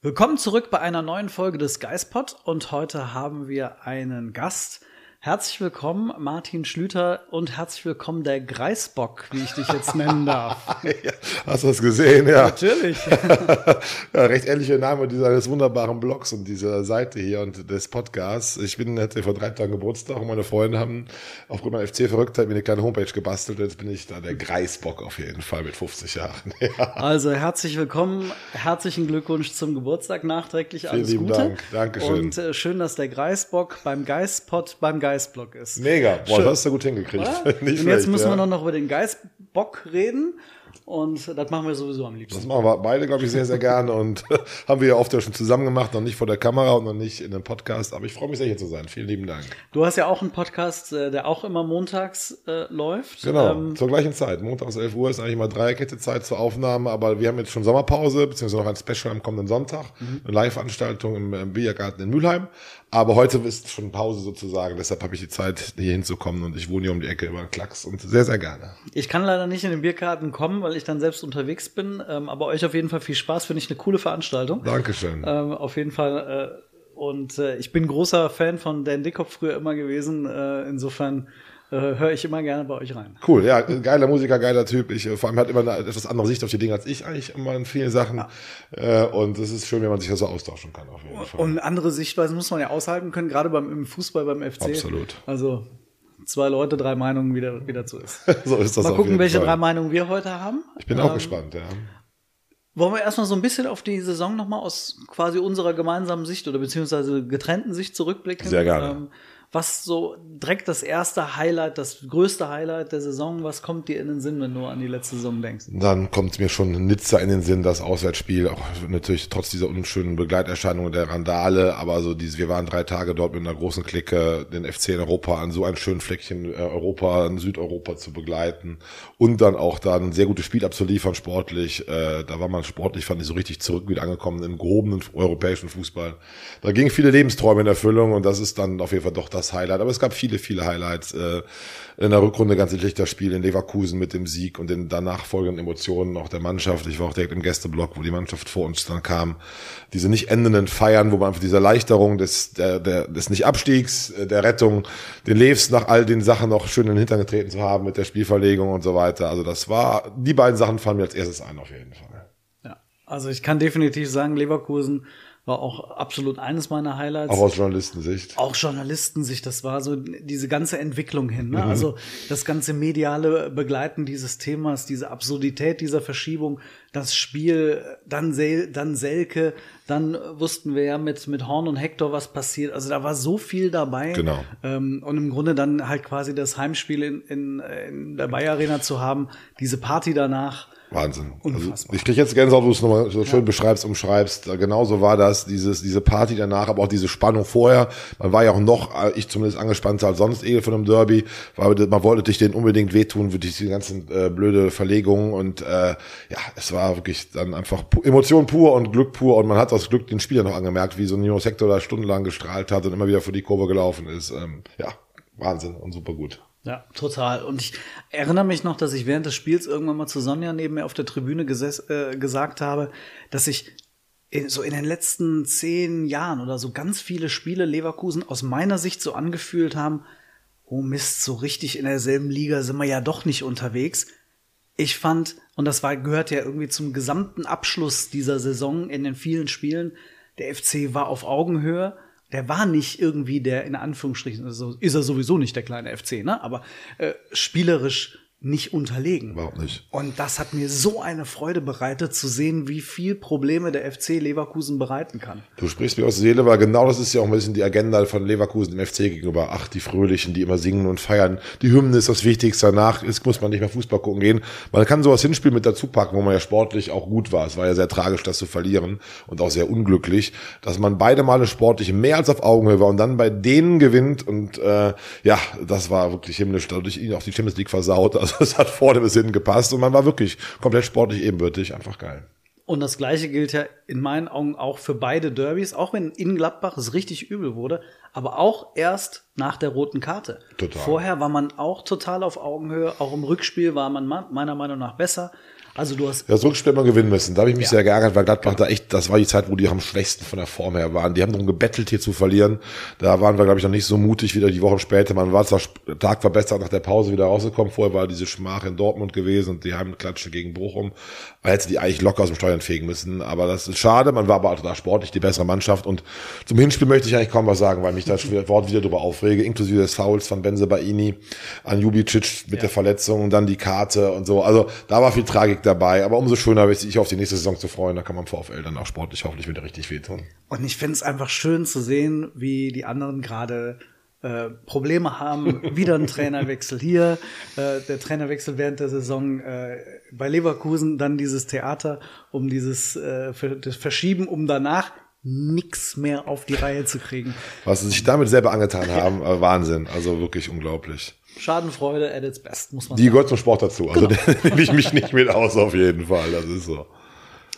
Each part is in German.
Willkommen zurück bei einer neuen Folge des Geistpod und heute haben wir einen Gast, Herzlich willkommen, Martin Schlüter, und herzlich willkommen, der Greisbock, wie ich dich jetzt nennen darf. ja, hast du das gesehen? Ja. Natürlich. ja, recht ähnlicher Name dieses wunderbaren Blogs und dieser Seite hier und des Podcasts. Ich bin, hatte vor drei Tagen Geburtstag und meine Freunde haben aufgrund meiner FC-Verrücktheit mir eine kleine Homepage gebastelt. Jetzt bin ich da der Greisbock auf jeden Fall mit 50 Jahren. Ja. Also herzlich willkommen, herzlichen Glückwunsch zum Geburtstag nachträglich. Alles Vielen lieben Gute. Dank. Dankeschön. Und äh, schön, dass der Greisbock beim Geistpod beim Geist Geistblock ist. Mega, boah, Schön. das hast du gut hingekriegt. Und jetzt müssen wir noch, noch über den Geistbock reden. Und das machen wir sowieso am liebsten. Das machen wir beide, glaube ich, sehr, sehr gerne. Und haben wir ja oft ja schon zusammen gemacht, noch nicht vor der Kamera und noch nicht in einem Podcast. Aber ich freue mich sehr, hier zu sein. Vielen lieben Dank. Du hast ja auch einen Podcast, äh, der auch immer montags äh, läuft. Genau, ähm, zur gleichen Zeit. Montags 11 Uhr ist eigentlich mal Dreierkette Zeit zur Aufnahme. Aber wir haben jetzt schon Sommerpause, beziehungsweise noch ein Special am kommenden Sonntag. Mhm. Eine Live-Veranstaltung im, im Biergarten in Mülheim. Aber heute ist schon Pause sozusagen, deshalb habe ich die Zeit, hier hinzukommen und ich wohne hier um die Ecke über den Klacks und sehr, sehr gerne. Ich kann leider nicht in den Biergarten kommen, weil ich dann selbst unterwegs bin, ähm, aber euch auf jeden Fall viel Spaß, finde ich eine coole Veranstaltung. Dankeschön. Ähm, auf jeden Fall. Äh, und äh, ich bin großer Fan von Dan Dickkopf früher immer gewesen. Äh, insofern äh, höre ich immer gerne bei euch rein. Cool, ja, geiler Musiker, geiler Typ. Ich, äh, vor allem hat immer eine etwas andere Sicht auf die Dinge als ich eigentlich immer in vielen Sachen. Ja. Äh, und es ist schön, wenn man sich da so austauschen kann. Auf jeden Fall. Und andere Sichtweisen muss man ja aushalten können, gerade beim im Fußball, beim FC. Absolut. Also zwei Leute, drei Meinungen, wie, der, wie dazu ist. so ist das Mal gucken, welche Fall. drei Meinungen wir heute haben. Ich bin auch ähm, gespannt, ja. Wollen wir erstmal so ein bisschen auf die Saison nochmal aus quasi unserer gemeinsamen Sicht oder beziehungsweise getrennten Sicht zurückblicken? Sehr gerne. Ähm, was so direkt das erste Highlight, das größte Highlight der Saison, was kommt dir in den Sinn, wenn du an die letzte Saison denkst? Dann kommt mir schon Nizza in den Sinn, das Auswärtsspiel, auch natürlich trotz dieser unschönen Begleiterscheinungen der Randale, aber so dieses, wir waren drei Tage dort mit einer großen Clique, den FC in Europa an so einem schönen Fleckchen äh, Europa, in Südeuropa zu begleiten und dann auch da ein sehr gutes Spiel abzuliefern, sportlich. Äh, da war man sportlich, fand ich so richtig zurück wieder angekommen im gehobenen europäischen Fußball. Da gingen viele Lebensträume in Erfüllung und das ist dann auf jeden Fall doch das das Highlight. Aber es gab viele, viele Highlights. Äh, in der Rückrunde ganz sicherlich das Spiel in Leverkusen mit dem Sieg und den danach folgenden Emotionen auch der Mannschaft. Ich war auch direkt im Gästeblock, wo die Mannschaft vor uns dann kam. Diese nicht endenden Feiern, wo man einfach diese Erleichterung des, der, der, des Nicht-Abstiegs, äh, der Rettung, den Leves nach all den Sachen noch schön in den Hintern getreten zu haben mit der Spielverlegung und so weiter. Also das war, die beiden Sachen fallen mir als erstes ein auf jeden Fall. Ja, also ich kann definitiv sagen, Leverkusen war auch absolut eines meiner Highlights. Auch aus Journalistensicht. Auch Journalistensicht, das war so diese ganze Entwicklung hin. Ne? Mhm. Also das ganze mediale Begleiten dieses Themas, diese Absurdität dieser Verschiebung, das Spiel, dann, Sel dann Selke, dann wussten wir ja mit, mit Horn und Hector, was passiert. Also da war so viel dabei. Genau. Ähm, und im Grunde dann halt quasi das Heimspiel in, in, in der Bayer Arena zu haben, diese Party danach Wahnsinn. Also ich kriege jetzt Gänsehaut, wo du es nochmal so schön ja. beschreibst, umschreibst. Genauso war das, dieses, diese Party danach, aber auch diese Spannung vorher. Man war ja auch noch, äh, ich zumindest angespannter als sonst eh von einem Derby, weil man wollte dich den unbedingt wehtun, für diese ganzen äh, blöde Verlegungen und äh, ja, es war wirklich dann einfach Emotion pur und Glück pur und man hat das Glück den Spieler noch angemerkt, wie so ein Nino Sektor da stundenlang gestrahlt hat und immer wieder für die Kurve gelaufen ist. Ähm, ja, Wahnsinn und super gut. Ja, total. Und ich erinnere mich noch, dass ich während des Spiels irgendwann mal zu Sonja neben mir auf der Tribüne äh, gesagt habe, dass ich in, so in den letzten zehn Jahren oder so ganz viele Spiele Leverkusen aus meiner Sicht so angefühlt haben, oh Mist, so richtig in derselben Liga sind wir ja doch nicht unterwegs. Ich fand, und das war, gehört ja irgendwie zum gesamten Abschluss dieser Saison in den vielen Spielen, der FC war auf Augenhöhe der war nicht irgendwie der, in Anführungsstrichen, also ist er sowieso nicht der kleine FC, ne? Aber äh, spielerisch nicht unterlegen. Überhaupt nicht. Und das hat mir so eine Freude bereitet, zu sehen, wie viel Probleme der FC Leverkusen bereiten kann. Du sprichst mir aus der Seele, weil genau das ist ja auch ein bisschen die Agenda von Leverkusen im FC gegenüber. Ach, die Fröhlichen, die immer singen und feiern. Die Hymne ist das Wichtigste. Danach ist, muss man nicht mehr Fußball gucken gehen. Man kann sowas hinspielen mit dazu packen, wo man ja sportlich auch gut war. Es war ja sehr tragisch, das zu verlieren und auch sehr unglücklich, dass man beide Male sportlich mehr als auf Augenhöhe war und dann bei denen gewinnt. Und äh, ja, das war wirklich himmlisch. Dadurch ihnen auch die Champions League versaut. Also es hat vorne bis hinten gepasst und man war wirklich komplett sportlich ebenbürtig. Einfach geil. Und das Gleiche gilt ja in meinen Augen auch für beide Derbys, auch wenn in Gladbach es richtig übel wurde, aber auch erst nach der roten Karte. Total. Vorher war man auch total auf Augenhöhe, auch im Rückspiel war man meiner Meinung nach besser. Also du hast Ja, das Rückspiel man gewinnen müssen. Da habe ich mich sehr geärgert, weil Gladbach da echt, das war die Zeit, wo die am schwächsten von der Form her waren. Die haben darum gebettelt, hier zu verlieren. Da waren wir, glaube ich, noch nicht so mutig wieder die Wochen später. Man war zwar, Tag war besser nach der Pause wieder rausgekommen. Vorher war diese Schmach in Dortmund gewesen und die Heimklatsche gegen Bochum. Man hätte die eigentlich locker aus dem Steuern fegen müssen. Aber das ist schade. Man war aber auch da sportlich die bessere Mannschaft. Und zum Hinspiel möchte ich eigentlich kaum was sagen, weil mich das Wort wieder darüber aufrege, inklusive des Fouls von Benze Baini an Jubicic mit der Verletzung und dann die Karte und so. Also da war viel Tragik dabei. Aber umso schöner, sich auf die nächste Saison zu freuen. Da kann man VfL dann auch sportlich hoffentlich wieder richtig wehtun. Und ich finde es einfach schön zu sehen, wie die anderen gerade äh, Probleme haben. Wieder ein Trainerwechsel hier, äh, der Trainerwechsel während der Saison äh, bei Leverkusen, dann dieses Theater um dieses äh, das Verschieben, um danach nix mehr auf die Reihe zu kriegen. Was sie sich damit selber angetan haben, äh, Wahnsinn. Also wirklich unglaublich. Schadenfreude at its best, muss man Die sagen. gehört zum Sport dazu. Also Genau. da nehme ich mich nicht mit aus, auf jeden Fall. Das ist so.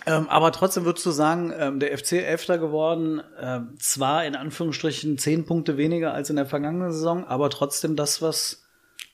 Ähm, aber trotzdem würdest du sagen, ähm, der FC Elfter geworden, ähm, zwar in Anführungsstrichen zehn Punkte weniger als in der vergangenen Saison, aber trotzdem das, was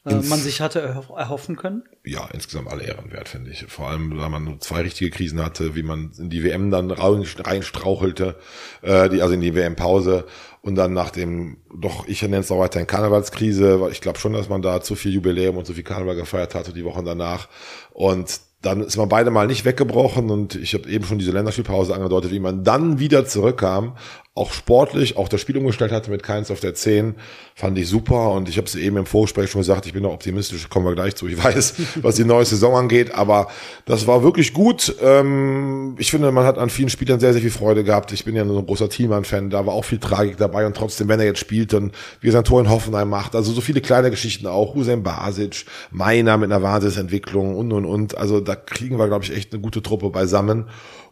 äh, man sich hatte erho erhoffen können. Ja, insgesamt alle Ehrenwert, finde ich. Vor allem, weil man nur zwei richtige Krisen hatte, wie man in die WM dann rein- reinstrauchelte, äh, die, also in die WM-Pause und dann nach dem, doch, ich nenne es auch weiterhin Karnevalskrise, weil ich glaube schon, dass man da zu viel Jubiläum und zu viel Karneval gefeiert hatte, die Wochen danach. Und dann ist man beide mal nicht weggebrochen und ich habe eben schon diese Länderspielpause angedeutet, wie man dann wieder zurückkam, auch sportlich, auch das Spiel umgestellt hatte mit Keins auf der 10, fand ich super. Und ich habe es eben im Vorgespräch schon gesagt, ich bin noch optimistisch, kommen wir gleich zu, ich weiß, was die neue Saison angeht, aber das war wirklich gut. Ähm, ich finde, man hat an vielen Spielern sehr, sehr viel Freude gehabt. Ich bin ja nur so ein großer Thielmann-Fan, da war auch viel Tragik dabei. Und trotzdem, wenn er jetzt spielt und wie er sein Tor in Hoffenheim macht, also so viele kleine Geschichten auch, Hussein Basic, Meiner mit einer Wahnsinnsentwicklung und, und, und, also da kriegen wir, glaube ich, echt eine gute Truppe beisammen.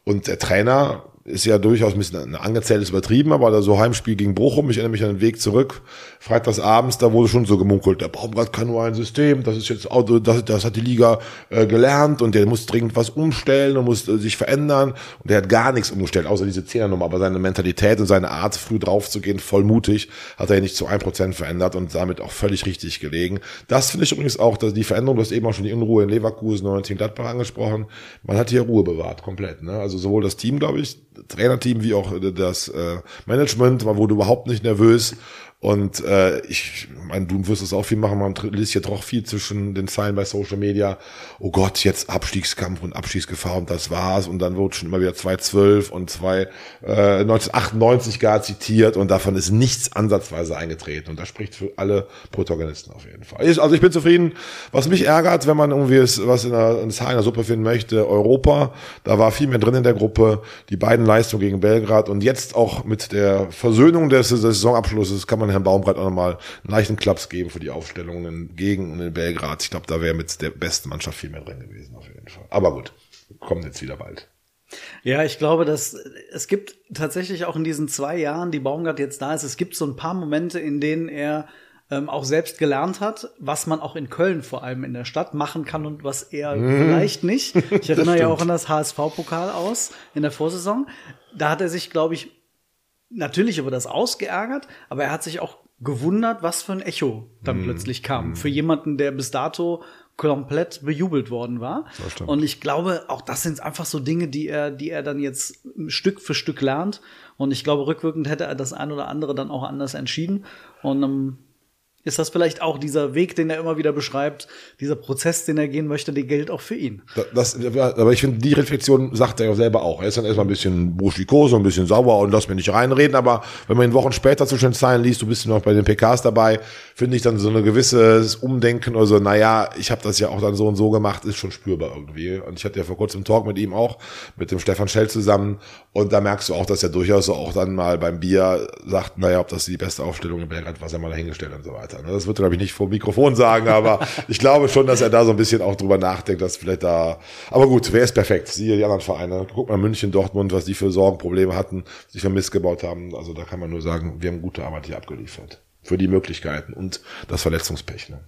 Und der Trainer ist ja durchaus ein bisschen angezählt, ist übertrieben, aber da so Heimspiel gegen Bochum, ich erinnere mich an den Weg zurück, freitags abends, da wurde schon so gemunkelt, der Baumgart kann nur ein System, das ist jetzt, Auto, das, das hat die Liga äh, gelernt und der muss dringend was umstellen und muss äh, sich verändern und der hat gar nichts umgestellt, außer diese Zehnernummer, aber seine Mentalität und seine Art, früh drauf zu gehen, voll mutig, hat er nicht zu ein Prozent verändert und damit auch völlig richtig gelegen. Das finde ich übrigens auch, dass die Veränderung, du hast eben auch schon die Unruhe in Leverkusen und in Gladbach angesprochen, man hat hier Ruhe bewahrt, komplett, ne? also sowohl das Team, glaube ich, Trainerteam wie auch das äh, Management, man wurde überhaupt nicht nervös. Und äh, ich meine, du wirst es auch viel machen, man liest ja doch viel zwischen den Zeilen bei Social Media. Oh Gott, jetzt Abstiegskampf und Abstiegsgefahr und das war's. Und dann wurde schon immer wieder 2012 und 2, äh, 1998 gar zitiert und davon ist nichts ansatzweise eingetreten. Und das spricht für alle Protagonisten auf jeden Fall. Ich, also ich bin zufrieden. Was mich ärgert, wenn man irgendwie was in der, in der Suppe finden möchte, Europa, da war viel mehr drin in der Gruppe. Die beiden Leistungen gegen Belgrad und jetzt auch mit der Versöhnung des, des Saisonabschlusses kann man Herrn Baumgart auch nochmal einen leichten Klaps geben für die Aufstellungen gegen und in Belgrad. Ich glaube, da wäre mit der besten Mannschaft viel mehr drin gewesen, auf jeden Fall. Aber gut, kommen jetzt wieder bald. Ja, ich glaube, dass es gibt tatsächlich auch in diesen zwei Jahren, die Baumgart jetzt da ist, es gibt so ein paar Momente, in denen er ähm, auch selbst gelernt hat, was man auch in Köln vor allem in der Stadt machen kann und was er vielleicht nicht. Ich erinnere ja auch an das HSV-Pokal aus in der Vorsaison. Da hat er sich, glaube ich, natürlich über das ausgeärgert, aber er hat sich auch gewundert, was für ein Echo dann plötzlich kam. Für jemanden, der bis dato komplett bejubelt worden war. Und ich glaube, auch das sind einfach so Dinge, die er, die er dann jetzt Stück für Stück lernt. Und ich glaube, rückwirkend hätte er das ein oder andere dann auch anders entschieden. Und ähm, ist das vielleicht auch dieser Weg, den er immer wieder beschreibt, dieser Prozess, den er gehen möchte, der gilt auch für ihn. Das, aber ich finde, die Reflexion sagt er ja selber auch. Er ist dann erstmal ein bisschen buschikos, ein bisschen sauer und lass mir nicht reinreden, aber wenn man ihn Wochen später zwischen den Zeilen liest, du bist noch bei den PKs dabei, finde ich dann so ein gewisses Umdenken oder so, naja, ich habe das ja auch dann so und so gemacht, ist schon spürbar irgendwie. Und ich hatte ja vor kurzem Talk mit ihm auch, mit dem Stefan Schell zusammen und da merkst du auch, dass er durchaus auch dann mal beim Bier sagt, naja, ob das die beste Aufstellung in Belgrad, was er mal dahingestellt und so weiter. Ne? Das wird er, glaube ich, nicht vor Mikrofon sagen, aber ich glaube schon, dass er da so ein bisschen auch drüber nachdenkt, dass vielleicht da, aber gut, wer ist perfekt? Siehe die anderen Vereine. Guck mal München, Dortmund, was die für Sorgenprobleme hatten, sich für Mist gebaut haben. Also da kann man nur sagen, wir haben gute Arbeit hier abgeliefert. Für die Möglichkeiten und das Verletzungspech. Ne?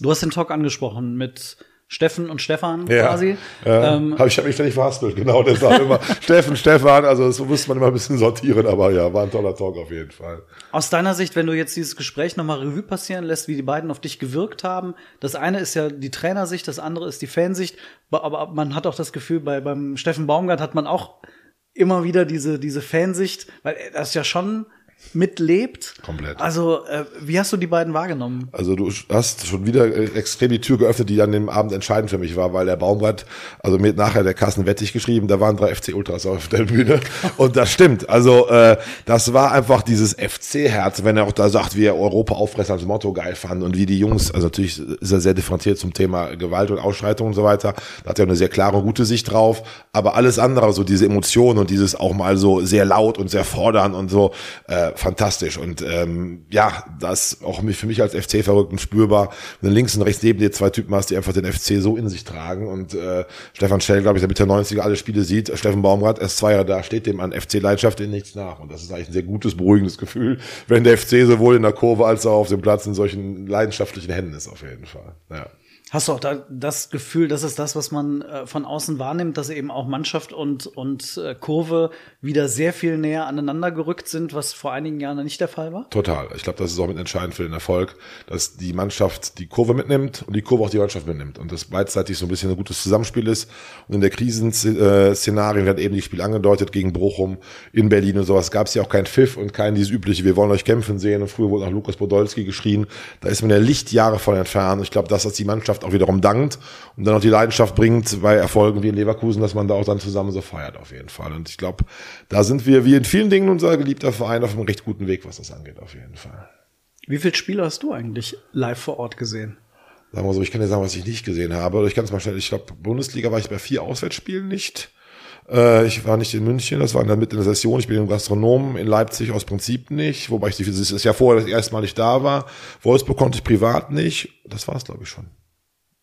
Du hast den Talk angesprochen mit Steffen und Stefan ja, quasi. Ja, ähm, hab ich habe mich ständig verhaspelt, genau. Das war immer Steffen, Stefan, also das musste man immer ein bisschen sortieren, aber ja, war ein toller Talk auf jeden Fall. Aus deiner Sicht, wenn du jetzt dieses Gespräch nochmal Revue passieren lässt, wie die beiden auf dich gewirkt haben, das eine ist ja die Trainersicht, das andere ist die Fansicht, aber man hat auch das Gefühl, bei, beim Steffen Baumgart hat man auch immer wieder diese, diese Fansicht, weil das ist ja schon mitlebt. Komplett. Also, äh, wie hast du die beiden wahrgenommen? Also du hast schon wieder äh, extrem die Tür geöffnet, die an dem Abend entscheidend für mich war, weil der Baumgart, also mir nachher der Carsten Wettig geschrieben, da waren drei FC Ultras auf der Bühne. Und das stimmt. Also äh, das war einfach dieses FC-Herz, wenn er auch da sagt, wie er Europa auffressen als Motto geil fand und wie die Jungs, also natürlich ist er sehr differenziert zum Thema Gewalt und Ausschreitung und so weiter. Da hat er eine sehr klare und gute Sicht drauf. Aber alles andere, so diese Emotionen und dieses auch mal so sehr laut und sehr fordern und so, äh, fantastisch. Und ähm, ja, das auch für mich als FC-Verrückten spürbar. Wenn du links und rechts neben dir zwei Typen hast, die einfach den FC so in sich tragen. Und äh, Stefan Schell, glaube ich, der mit der 90er alle Spiele sieht. Steffen Baumgart, erst zwei Jahre da, steht dem an FC-Leidenschaft in nichts nach. Und das ist eigentlich ein sehr gutes, beruhigendes Gefühl, wenn der FC sowohl in der Kurve als auch auf dem Platz in solchen leidenschaftlichen Händen ist, auf jeden Fall. Ja. Hast du auch da das Gefühl, das ist das, was man äh, von außen wahrnimmt, dass eben auch Mannschaft und, und äh, Kurve wieder sehr viel näher aneinander gerückt sind, was vor einigen Jahren nicht der Fall war? Total. Ich glaube, das ist auch mit entscheidend für den Erfolg, dass die Mannschaft die Kurve mitnimmt und die Kurve auch die Mannschaft mitnimmt und das beidseitig so ein bisschen ein gutes Zusammenspiel ist. Und in der Krisenszenarien werden eben die Spiel angedeutet gegen Bochum in Berlin und sowas. Gab es ja auch kein Pfiff und kein dieses übliche, wir wollen euch kämpfen sehen. Und früher wurde auch Lukas Podolski geschrien. Da ist man ja Lichtjahre von entfernt. Ich glaube, das, was die Mannschaft Mannschaft auch wiederum dankt und dann auch die Leidenschaft bringt bei Erfolgen wie in Leverkusen, dass man da auch dann zusammen so feiert auf jeden Fall. Und ich glaube, da sind wir wie in vielen Dingen unser geliebter Verein auf einem recht guten Weg, was das angeht auf jeden Fall. Wie viele Spiele hast du eigentlich live vor Ort gesehen? Sagen wir so, ich kann dir sagen, was ich nicht gesehen habe. Ich kann es mal schnell, ich glaube, Bundesliga war ich bei vier Auswärtsspielen nicht. Äh, ich war nicht in München, das war dann mit in der Session. Ich bin im Gastronomen in Leipzig aus Prinzip nicht, wobei ich das Jahr vorher das erste Mal nicht da war. Wolfsburg konnte ich privat nicht. Das war es, glaube ich, schon.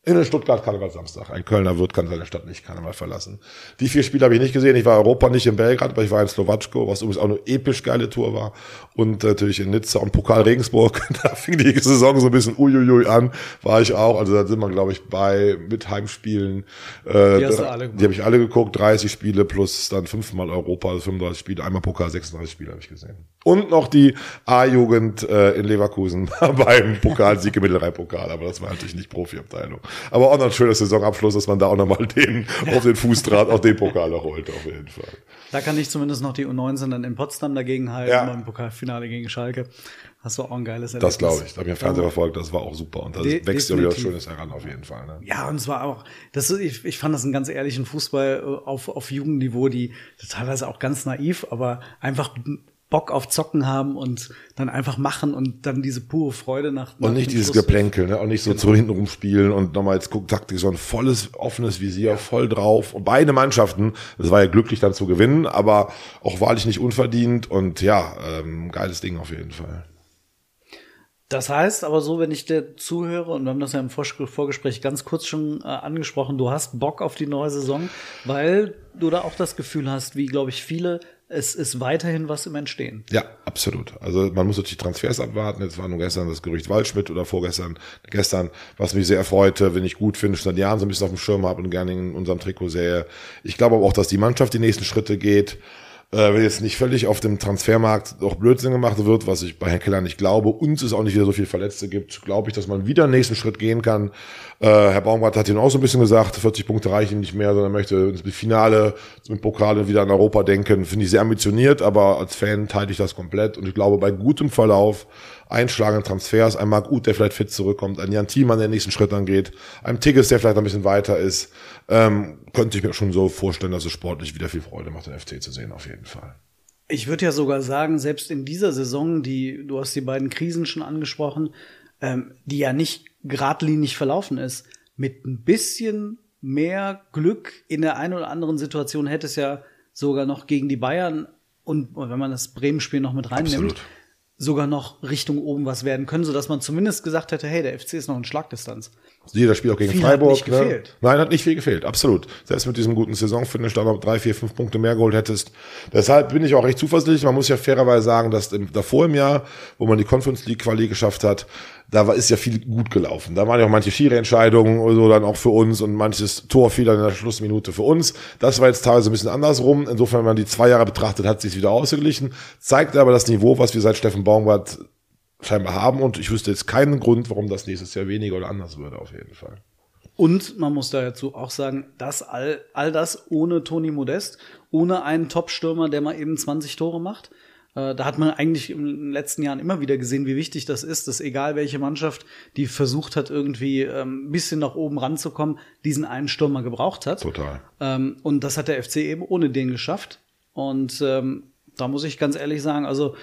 In Stuttgart Karneval Samstag. Ein Kölner wird kann seine Stadt nicht Karneval verlassen. Die vier Spiele habe ich nicht gesehen. Ich war Europa nicht in Belgrad, aber ich war in Slowatschko, was übrigens auch eine episch geile Tour war. Und natürlich in Nizza und Pokal Regensburg. Da fing die Saison so ein bisschen uiuiui an. War ich auch. Also da sind wir, glaube ich, bei mit Heimspielen. Äh, die hast du alle Die habe ich alle geguckt. 30 Spiele plus dann fünfmal Europa, also 35 Spiele. Einmal Pokal, 36 Spiele habe ich gesehen. Und noch die A-Jugend äh, in Leverkusen beim Pokalsieg im Mittelrhein-Pokal. Aber das war natürlich nicht Profiabteilung. Aber auch noch ein schöner Saisonabschluss, dass man da auch nochmal den auf den Fußdraht, auf den Pokal noch holt, auf jeden Fall. Da kann ich zumindest noch die U19 dann in Potsdam dagegen halten, ja. beim Pokalfinale gegen Schalke. Hast du auch ein geiles Erlebnis. Das glaube ich. Da habe ich im Fernsehen verfolgt, das war auch super. Und da wächst ja wieder was Schönes heran, auf jeden Fall. Ne? Ja, und es war auch, das, ich, ich fand das einen ganz ehrlichen Fußball äh, auf, auf Jugendniveau, die teilweise auch ganz naiv, aber einfach Bock auf Zocken haben und dann einfach machen und dann diese pure Freude nach. nach und nicht dieses Schluss. Geplänkel, ne? Und nicht so genau. zu hinten rumspielen und nochmal jetzt guckt Taktik, so ein volles, offenes Visier, voll drauf. Und beide Mannschaften, das war ja glücklich dann zu gewinnen, aber auch wahrlich nicht unverdient und ja, ähm, geiles Ding auf jeden Fall. Das heißt aber so, wenn ich dir zuhöre, und wir haben das ja im Vorgespräch ganz kurz schon äh, angesprochen, du hast Bock auf die neue Saison, weil du da auch das Gefühl hast, wie glaube ich viele, es ist weiterhin was im Entstehen. Ja, absolut. Also man muss natürlich Transfers abwarten. Jetzt war nur gestern das Gerücht Waldschmidt oder vorgestern, gestern, was mich sehr erfreute, wenn ich gut finde, schon seit Jahren so ein bisschen auf dem Schirm habe und gerne in unserem Trikot sehe. Ich glaube aber auch, dass die Mannschaft die nächsten Schritte geht äh, wenn jetzt nicht völlig auf dem Transfermarkt doch Blödsinn gemacht wird, was ich bei Herrn Keller nicht glaube, und es auch nicht wieder so viel Verletzte gibt, glaube ich, dass man wieder einen nächsten Schritt gehen kann. Äh, Herr Baumgart hat ihn auch so ein bisschen gesagt, 40 Punkte reichen nicht mehr, sondern möchte ins Finale mit Pokal wieder an Europa denken. Finde ich sehr ambitioniert, aber als Fan teile ich das komplett und ich glaube, bei gutem Verlauf einschlagenden Transfers. Ein Marc Uth, der vielleicht fit zurückkommt, ein Jan Thielmann, der den nächsten Schritt angeht, ein Tigges, der vielleicht ein bisschen weiter ist, ähm, könnte ich mir schon so vorstellen, dass es sportlich wieder viel Freude macht, den FC zu sehen, auf jeden Fall. Ich würde ja sogar sagen, selbst in dieser Saison, die, du hast die beiden Krisen schon angesprochen, ähm, die ja nicht geradlinig verlaufen ist, mit ein bisschen mehr Glück in der einen oder anderen Situation hätte es ja sogar noch gegen die Bayern und wenn man das Bremen-Spiel noch mit reinnimmt, Absolut. Sogar noch Richtung oben was werden können, sodass man zumindest gesagt hätte, hey, der FC ist noch in Schlagdistanz. Jeder Spiel auch gegen viel Freiburg. Hat nicht ne? gefehlt. Nein, hat nicht viel gefehlt, absolut. Selbst mit diesem guten Saisonfinish, da noch drei, vier, fünf Punkte mehr geholt hättest. Deshalb bin ich auch recht zuversichtlich. Man muss ja fairerweise sagen, dass im, davor im Jahr, wo man die Conference League Quali geschafft hat, da war, ist ja viel gut gelaufen. Da waren ja auch manche Schiri-Entscheidungen oder so dann auch für uns und manches Tor fiel dann in der Schlussminute für uns. Das war jetzt teilweise ein bisschen andersrum. Insofern, wenn man die zwei Jahre betrachtet, hat sich wieder ausgeglichen. Zeigt aber das Niveau, was wir seit Steffen Baumgart scheinbar haben und ich wüsste jetzt keinen Grund, warum das nächstes Jahr weniger oder anders würde, auf jeden Fall. Und man muss dazu auch sagen, dass all, all das ohne Toni Modest, ohne einen Top-Stürmer, der mal eben 20 Tore macht. Äh, da hat man eigentlich in den letzten Jahren immer wieder gesehen, wie wichtig das ist, dass egal welche Mannschaft, die versucht hat, irgendwie ähm, ein bisschen nach oben ranzukommen, diesen einen Stürmer gebraucht hat. Total. Ähm, und das hat der FC eben ohne den geschafft. Und ähm, da muss ich ganz ehrlich sagen, also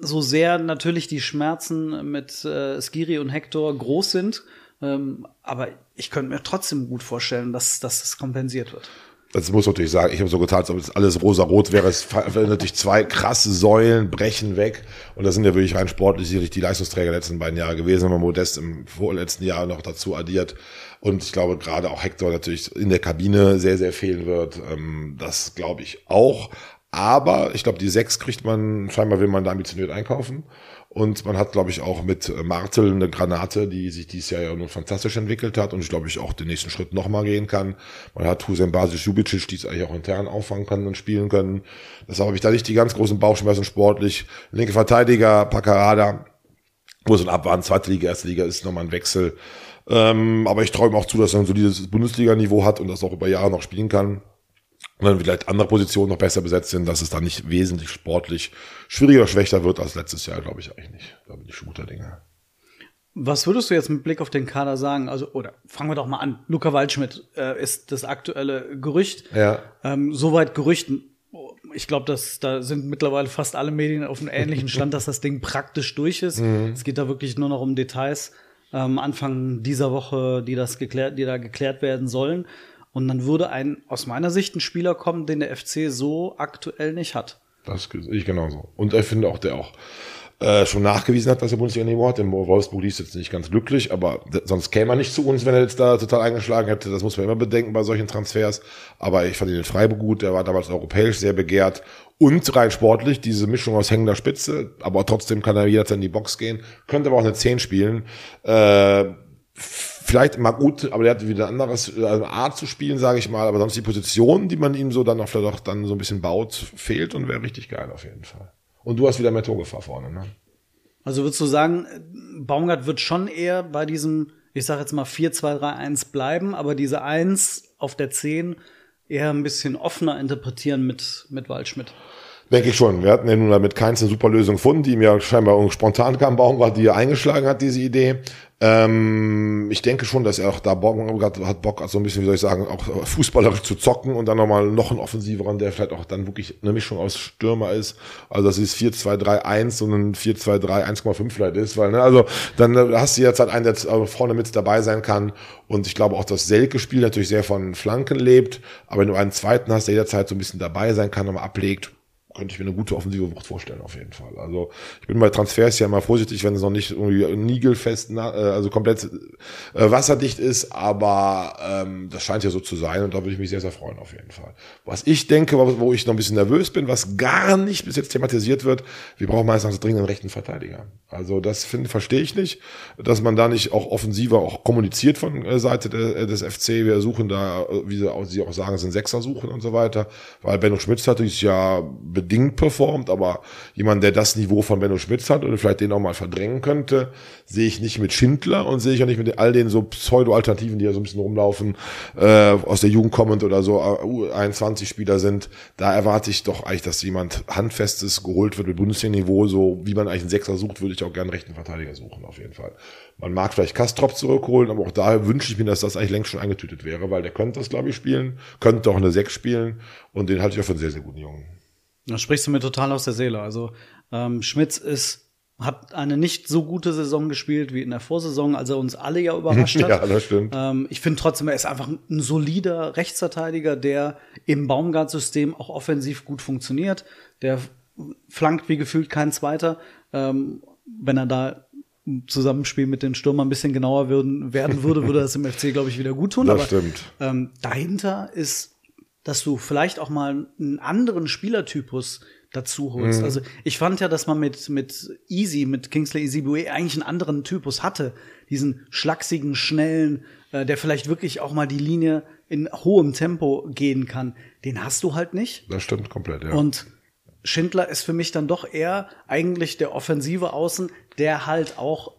so sehr natürlich die Schmerzen mit äh, Skiri und Hector groß sind, ähm, aber ich könnte mir trotzdem gut vorstellen, dass, dass das kompensiert wird. Das muss natürlich sagen, ich habe so getan, als ob es alles rosa-rot wäre. Es fallen natürlich zwei krasse Säulen, brechen weg. Und das sind ja wirklich rein sportlich sicherlich die Leistungsträger der letzten beiden Jahre gewesen, wenn man Modest im vorletzten Jahr noch dazu addiert. Und ich glaube, gerade auch Hector natürlich in der Kabine sehr, sehr fehlen wird. Ähm, das glaube ich auch. Aber ich glaube, die sechs kriegt man, scheinbar will man da ambitioniert einkaufen. Und man hat, glaube ich, auch mit Martel eine Granate, die sich dieses Jahr ja nun fantastisch entwickelt hat und ich glaube ich auch den nächsten Schritt nochmal gehen kann. Man hat Hussein Basic Jubicic, die es eigentlich auch intern auffangen können und spielen können. Deshalb habe ich da nicht die ganz großen Bauchschmerzen sportlich. Linke Verteidiger, Pacarada, wo so ein Abwahn, zweite Liga, erste Liga ist nochmal ein Wechsel. Ähm, aber ich träume auch zu, dass er so dieses Bundesliga-Niveau hat und das auch über Jahre noch spielen kann und dann vielleicht andere Positionen noch besser besetzt sind, dass es dann nicht wesentlich sportlich schwieriger oder schwächer wird als letztes Jahr, glaube ich eigentlich nicht. Da bin ich schon guter Dinge. Was würdest du jetzt mit Blick auf den Kader sagen? Also, oder fangen wir doch mal an. Luca Waldschmidt äh, ist das aktuelle Gerücht. Ja. Ähm, soweit Gerüchten. Ich glaube, dass da sind mittlerweile fast alle Medien auf einem ähnlichen Stand, dass das Ding praktisch durch ist. Mhm. Es geht da wirklich nur noch um Details. Ähm, Anfang dieser Woche, die das geklärt, die da geklärt werden sollen. Und dann würde ein, aus meiner Sicht, ein Spieler kommen, den der FC so aktuell nicht hat. Das ich genauso. Und ich finde auch, der auch äh, schon nachgewiesen hat, dass er Bundesliga-Niveau hat. In Wolfsburg liest jetzt nicht ganz glücklich, aber sonst käme er nicht zu uns, wenn er jetzt da total eingeschlagen hätte. Das muss man immer bedenken bei solchen Transfers. Aber ich fand ihn in Freiburg gut. Der war damals europäisch sehr begehrt. Und rein sportlich, diese Mischung aus hängender Spitze, aber trotzdem kann er jederzeit in die Box gehen. Könnte aber auch eine 10 spielen. Äh, vielleicht mag gut, aber der hat wieder ein anderes äh, Art zu spielen, sage ich mal. Aber sonst die Position, die man ihm so dann auch vielleicht auch dann so ein bisschen baut, fehlt und wäre richtig geil auf jeden Fall. Und du hast wieder mehr Torgefahr vorne, ne? Also würdest du sagen, Baumgart wird schon eher bei diesem, ich sage jetzt mal 4-2-3-1 bleiben, aber diese 1 auf der 10 eher ein bisschen offener interpretieren mit, mit Waldschmidt? Denke ich schon. Wir hatten ja nun damit keine super Lösung gefunden, die mir scheinbar spontan kam, Baumgart, die eingeschlagen hat, diese Idee. Ähm, ich denke schon, dass er auch da Bock hat, Bock, also ein bisschen, wie soll ich sagen, auch fußballerisch zu zocken und dann nochmal noch einen offensiveren, der vielleicht auch dann wirklich eine Mischung aus Stürmer ist. Also dass es 4-2-3-1 und ein 4-2-3 1,5 vielleicht ist, weil, ne, also dann äh, hast du jetzt halt einen, der vorne mit dabei sein kann. Und ich glaube auch, dass Selke-Spiel natürlich sehr von Flanken lebt, aber wenn du einen zweiten hast, der jederzeit so ein bisschen dabei sein kann, nochmal ablegt, könnte ich mir eine gute offensive Wucht vorstellen, auf jeden Fall. Also ich bin bei Transfers ja immer vorsichtig, wenn es noch nicht irgendwie niegelfest, äh, also komplett äh, wasserdicht ist, aber ähm, das scheint ja so zu sein und da würde ich mich sehr, sehr freuen, auf jeden Fall. Was ich denke, wo ich noch ein bisschen nervös bin, was gar nicht bis jetzt thematisiert wird, wir brauchen meistens dringend einen rechten Verteidiger. Also das finde, verstehe ich nicht, dass man da nicht auch offensiver auch kommuniziert von äh, Seite de, des FC. Wir suchen da, wie sie auch sagen, sind Sechser suchen und so weiter, weil Benno Schmitz hat sich ja bedingt performt, aber jemand, der das Niveau von Benno Schmitz hat und vielleicht den auch mal verdrängen könnte, sehe ich nicht mit Schindler und sehe ich auch nicht mit all den so Pseudo-Alternativen, die ja so ein bisschen rumlaufen, äh, aus der Jugend kommend oder so, U21-Spieler sind. Da erwarte ich doch eigentlich, dass jemand Handfestes geholt wird mit Bundesliga-Niveau, so wie man eigentlich einen Sechser sucht, würde ich auch gerne rechten Verteidiger suchen, auf jeden Fall. Man mag vielleicht Kastrop zurückholen, aber auch daher wünsche ich mir, dass das eigentlich längst schon eingetütet wäre, weil der könnte das, glaube ich, spielen, könnte auch eine Sechs spielen und den halte ich auch für einen sehr, sehr guten Jungen. Da sprichst du mir total aus der Seele. Also ähm, Schmitz ist hat eine nicht so gute Saison gespielt wie in der Vorsaison, als er uns alle ja überrascht hat. ja, das stimmt. Ähm, ich finde trotzdem, er ist einfach ein solider Rechtsverteidiger, der im Baumgart-System auch offensiv gut funktioniert. Der flankt wie gefühlt kein Zweiter. Ähm, wenn er da Zusammenspiel mit den Stürmern ein bisschen genauer würden, werden würde, würde das im FC, glaube ich, wieder gut tun. Das Aber stimmt. ähm, dahinter ist, dass du vielleicht auch mal einen anderen Spielertypus dazu holst. Also ich fand ja, dass man mit, mit Easy, mit Kingsley Easy eigentlich einen anderen Typus hatte. Diesen schlachsigen, schnellen, äh, der vielleicht wirklich auch mal die Linie in hohem Tempo gehen kann. Den hast du halt nicht. Das stimmt komplett, ja. Und Schindler ist für mich dann doch eher eigentlich der offensive Außen, der halt auch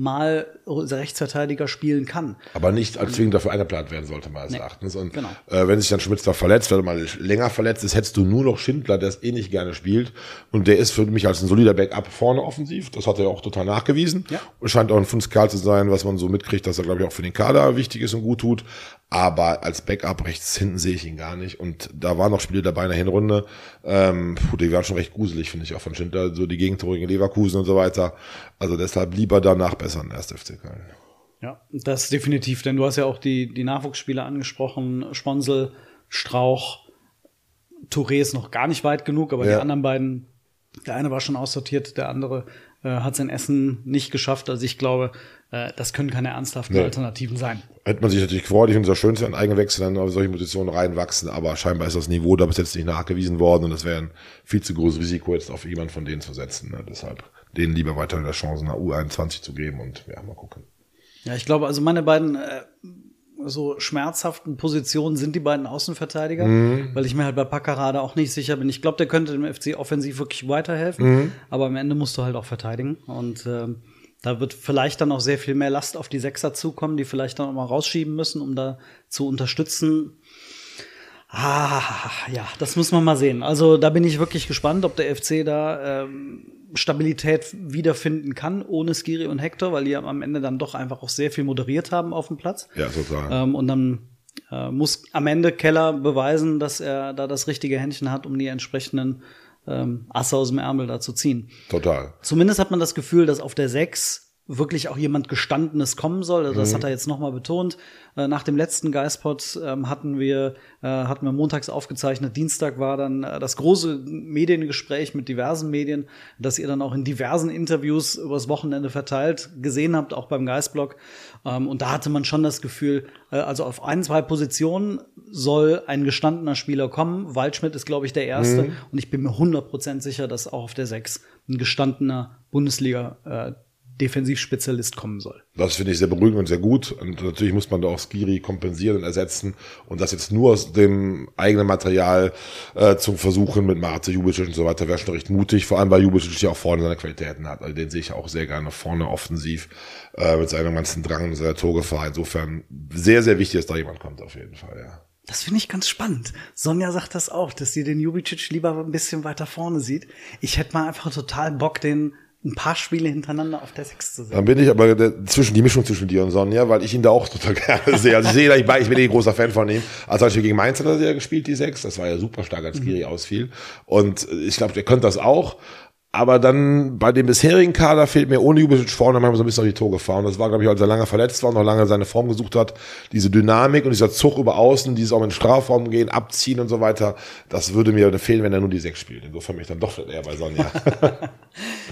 mal Rechtsverteidiger spielen kann. aber nicht als zwingend dafür eingeplant werden sollte, meines Nee. Erachtens. Und Genau. äh, wenn sich dann Schmitz da verletzt, wenn er mal länger verletzt ist, hättest du nur noch Schindler, der es eh nicht gerne spielt. Und der ist für mich als ein solider Backup vorne offensiv. Das hat er auch total nachgewiesen. Ja. Und scheint auch ein Funskal zu sein, was man so mitkriegt, dass er, glaube ich, auch für den Kader wichtig ist und gut tut. Aber als Backup rechts hinten sehe ich ihn gar nicht. Und da waren noch Spiele dabei in der Hinrunde. Ähm, puh, die waren schon recht gruselig, finde ich, auch von Schindler. So die Gegentore gegen Leverkusen und so weiter. Also deshalb lieber danach besser in 1. FC Köln. Ja, das definitiv, denn du hast ja auch die, die Nachwuchsspieler angesprochen, Sponsel, Strauch, Touré ist noch gar nicht weit genug, aber die Ja. anderen beiden, der eine war schon aussortiert, der andere äh, hat sein Essen nicht geschafft. Also ich glaube, das können keine ernsthaften Nee. Alternativen sein. Hätte man sich natürlich gefreut, ich finde es ja schön, wenn Eigenwechsel dann auf solche Positionen reinwachsen, aber scheinbar ist das Niveau da bis jetzt nicht nachgewiesen worden und es wäre ein viel zu großes Risiko, jetzt auf jemand von denen zu setzen. Ne? Deshalb denen lieber weiter eine Chance nach U21 zu geben und ja, mal gucken. Ja, ich glaube, also meine beiden äh, so schmerzhaften Positionen sind die beiden Außenverteidiger, weil ich mir halt bei Packerade auch nicht sicher bin. Ich glaube, der könnte dem FC offensiv wirklich weiterhelfen, aber am Ende musst du halt auch verteidigen und ähm, da wird vielleicht dann auch sehr viel mehr Last auf die Sechser zukommen, die vielleicht dann auch mal rausschieben müssen, um da zu unterstützen. Ah, ja, das muss man mal sehen. Also da bin ich wirklich gespannt, ob der FC da ähm, Stabilität wiederfinden kann ohne Skiri und Hector, weil die am Ende dann doch einfach auch sehr viel moderiert haben auf dem Platz. Ja, total. Ähm, und dann äh, muss am Ende Keller beweisen, dass er da das richtige Händchen hat, um die entsprechenden ähm, Asse aus dem Ärmel da zu ziehen. Total. Zumindest hat man das Gefühl, dass auf der 6 wirklich auch jemand Gestandenes kommen soll. Also Mhm. das hat er jetzt nochmal betont. Äh, nach dem letzten Geistpot ähm, hatten wir äh, hatten wir montags aufgezeichnet. Dienstag war dann äh, das große Mediengespräch mit diversen Medien, das ihr dann auch in diversen Interviews übers Wochenende verteilt gesehen habt, auch beim Geistblog. Ähm, und da hatte man schon das Gefühl, also auf ein, zwei Positionen soll ein gestandener Spieler kommen. Waldschmidt ist, glaube ich, der Erste. Mhm. Und ich bin mir 100% sicher, dass auch auf der 6 ein gestandener Bundesliga Defensivspezialist kommen soll. Das finde ich sehr beruhigend und sehr gut. Und natürlich muss man da auch Skiri kompensieren und ersetzen. Und das jetzt nur aus dem eigenen Material äh, zum Versuchen mit Marte, Jubicic und so weiter wäre schon recht mutig. Vor allem, weil Jubicic ja auch vorne seine Qualitäten hat. Also den sehe ich auch sehr gerne vorne offensiv äh, mit seinem ganzen Drang und seiner Torgefahr. Insofern sehr, sehr wichtig, dass da jemand kommt auf jeden Fall, ja. Das finde ich ganz spannend. Sonja sagt das auch, dass sie den Jubicic lieber ein bisschen weiter vorne sieht. Ich hätte mal einfach total Bock, den ein paar Spiele hintereinander auf der 6 zu sehen. Dann bin ich aber der, zwischen die Mischung zwischen dir und Sonja, weil ich ihn da auch total gerne sehe. Also ich sehe, ich, ich bin eh ein großer Fan von ihm. Also als wir gegen Mainz hat er ja gespielt, die sechs. Das war ja super stark, als Skiri ausfiel. Und ich glaube, der könnte das auch. Aber dann bei dem bisherigen Kader fehlt mir ohne Jubicic vorne manchmal so ein bisschen auf die Torgefahr. Und das war, glaube ich, als er lange verletzt war und noch lange seine Form gesucht hat. Diese Dynamik und dieser Zug über außen, dieses auch in Strafraum gehen, abziehen und so weiter. Das würde mir fehlen, wenn er nur die sechs spielt. Insofern bin ich dann doch eher bei Sonja.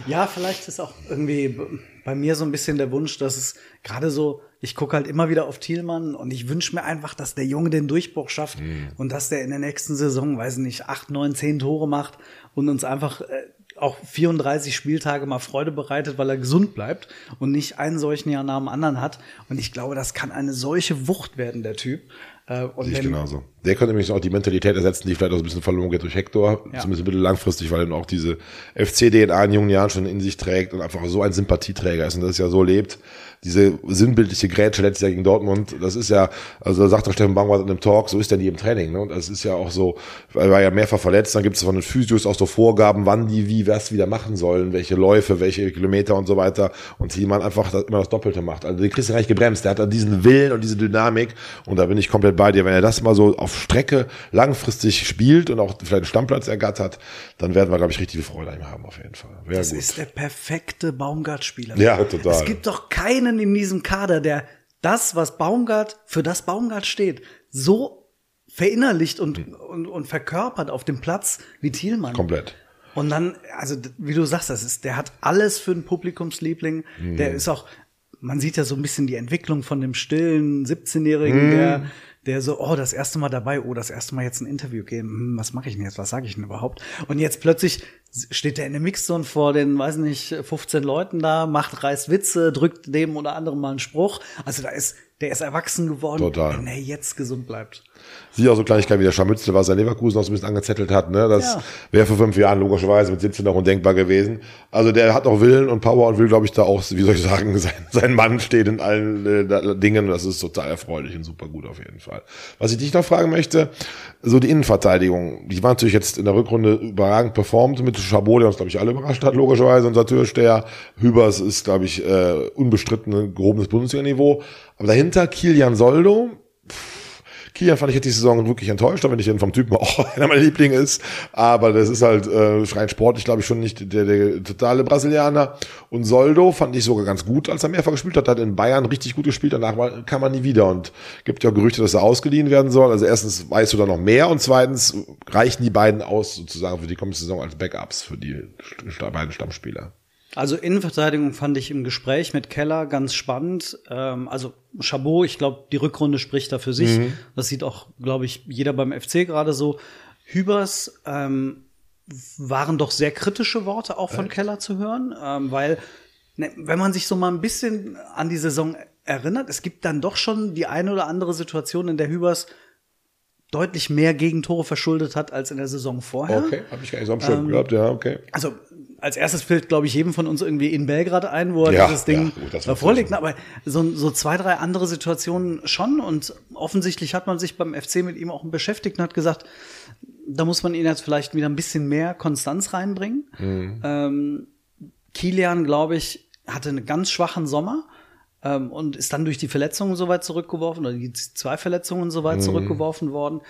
Ja, vielleicht ist auch irgendwie bei mir so ein bisschen der Wunsch, dass es gerade so, ich gucke halt immer wieder auf Thielmann und ich wünsche mir einfach, dass der Junge den Durchbruch schafft und dass der in der nächsten Saison, weiß ich nicht, acht, neun, zehn Tore macht und uns einfach äh, auch 34 Spieltage mal Freude bereitet, weil er gesund bleibt und nicht einen solchen Jahr nach dem anderen hat. Und ich glaube, das kann eine solche Wucht werden, der Typ. Äh, und Sehe ich wenn- genauso. Der könnte nämlich auch die Mentalität ersetzen, die vielleicht auch ein bisschen verloren geht durch Hector, Ja. zumindest mittel- langfristig, weil er auch diese FC-DNA in jungen Jahren schon in sich trägt und einfach so ein Sympathieträger ist und das ja so lebt. Diese sinnbildliche Grätsche letztes Jahr gegen Dortmund, das ist ja, also da sagt der Steffen Baumgart in einem Talk, so ist er nie im Training. Ne? Und das ist ja auch so, er war ja mehrfach verletzt, dann gibt es von den Physios auch so Vorgaben, wann die wie was wieder machen sollen, welche Läufe, welche Kilometer und so weiter. Und Thielmann einfach das, immer das Doppelte macht. Also den kriegst du gar nicht gebremst. Der hat dann diesen Willen und diese Dynamik und da bin ich komplett bei dir. Wenn er das mal so auf Strecke langfristig spielt und auch vielleicht einen Stammplatz ergattert, dann werden wir, glaube ich, richtig viel Freude an ihm haben auf jeden Fall. Wäre Das gut. ist der perfekte Baumgart-Spieler. Ja, total. Es gibt doch keinen in diesem Kader, der das, was Baumgart, für das Baumgart steht, so verinnerlicht und, und, und verkörpert auf dem Platz wie Thielmann. Komplett. Und dann, also wie du sagst, das ist, der hat alles für einen Publikumsliebling. Mhm. Der ist auch, man sieht ja so ein bisschen die Entwicklung von dem stillen 17-Jährigen, Mhm. der, der so, oh, das erste Mal dabei, oh, das erste Mal jetzt ein Interview geben, hm, was mache ich denn jetzt, was sage ich denn überhaupt? Und jetzt plötzlich steht er in der Mixzone vor den, weiß nicht, 15 Leuten da, macht reißt Witze, drückt dem oder anderem mal einen Spruch. Also da ist, der ist erwachsen geworden, Total. wenn er jetzt gesund bleibt. Sieh auch so Kleinigkeit wie der Scharmützel, was er Leverkusen noch so ein bisschen angezettelt hat, ne? Das Ja. wäre vor fünf Jahren logischerweise mit 17 noch undenkbar gewesen. Also der hat auch Willen und Power und will, glaube ich, da auch, wie soll ich sagen, sein, sein Mann steht in allen äh, Dingen. Das ist total erfreulich und super gut auf jeden Fall. Was ich dich noch fragen möchte, so die Innenverteidigung, die war natürlich jetzt in der Rückrunde überragend performt mit Chabot, der uns, glaube ich, alle überrascht hat, logischerweise, unser Türsteher. Hübers ist, glaube ich, äh, unbestritten ein gehobenes Bundesliga-Niveau. Aber dahinter Kilian Soldo, Kilian fand ich jetzt die Saison wirklich enttäuscht, auch wenn ich den vom Typen auch einer meiner Lieblinge ist. Aber das ist halt äh, rein sportlich, glaube ich, schon nicht der, der totale Brasilianer. Und Soldo fand ich sogar ganz gut, als er mehrfach gespielt hat. Hat in Bayern richtig gut gespielt, danach kam er nie wieder. Und gibt ja Gerüchte, dass er ausgeliehen werden soll. Also erstens weißt du da noch mehr und zweitens reichen die beiden aus sozusagen für die kommende Saison als Backups für die beiden Stammspieler. Also Innenverteidigung fand ich im Gespräch mit Keller ganz spannend. Ähm, also Chabot, ich glaube, die Rückrunde spricht da für sich. Das sieht auch, glaube ich, jeder beim FC gerade so. Hübers ähm, waren doch sehr kritische Worte auch von Keller zu hören, ähm, weil ne, wenn man sich so mal ein bisschen an die Saison erinnert, es gibt dann doch schon die eine oder andere Situation, in der Hübers deutlich mehr Gegentore verschuldet hat als in der Saison vorher. Okay, habe ich gar nicht so am Schirm gehabt, ja, okay. Also als erstes fällt, glaube ich, jedem von uns irgendwie in Belgrad ein, wo er Ja, dieses Ding ja, gut, das da war vorlegt. so. Aber so, so zwei, drei andere Situationen schon. Und offensichtlich hat man sich beim FC mit ihm auch beschäftigt und hat gesagt, da muss man ihn jetzt vielleicht wieder ein bisschen mehr Konstanz reinbringen. Mhm. Ähm, Kilian, glaube ich, hatte einen ganz schwachen Sommer ähm, und ist dann durch die Verletzungen so weit zurückgeworfen oder die zwei Verletzungen so weit zurückgeworfen worden.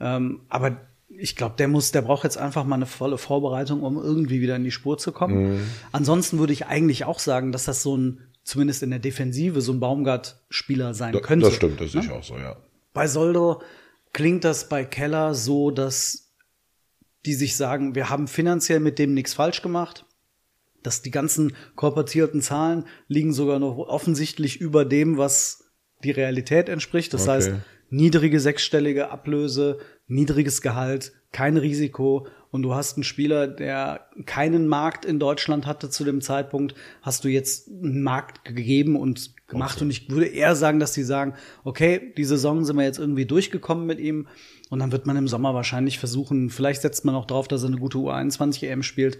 Ähm, aber ich glaube, der muss, der braucht jetzt einfach mal eine volle Vorbereitung, um irgendwie wieder in die Spur zu kommen. Ansonsten würde ich eigentlich auch sagen, dass das so ein, zumindest in der Defensive, so ein Baumgart-Spieler sein könnte. Das stimmt, das ne? sehe ich auch so, ja. Bei Soldo klingt das bei Keller so, dass die sich sagen, wir haben finanziell mit dem nichts falsch gemacht. Dass die ganzen korportierten Zahlen liegen sogar noch offensichtlich über dem, was die Realität entspricht. Das Okay. heißt, niedrige sechsstellige Ablöse, niedriges Gehalt, kein Risiko und du hast einen Spieler, der keinen Markt in Deutschland hatte zu dem Zeitpunkt, hast du jetzt einen Markt gegeben und gemacht. Und ich würde eher sagen, dass die sagen, okay, die Saison sind wir jetzt irgendwie durchgekommen mit ihm. Und dann wird man im Sommer wahrscheinlich versuchen, vielleicht setzt man auch drauf, dass er eine gute U21-EM spielt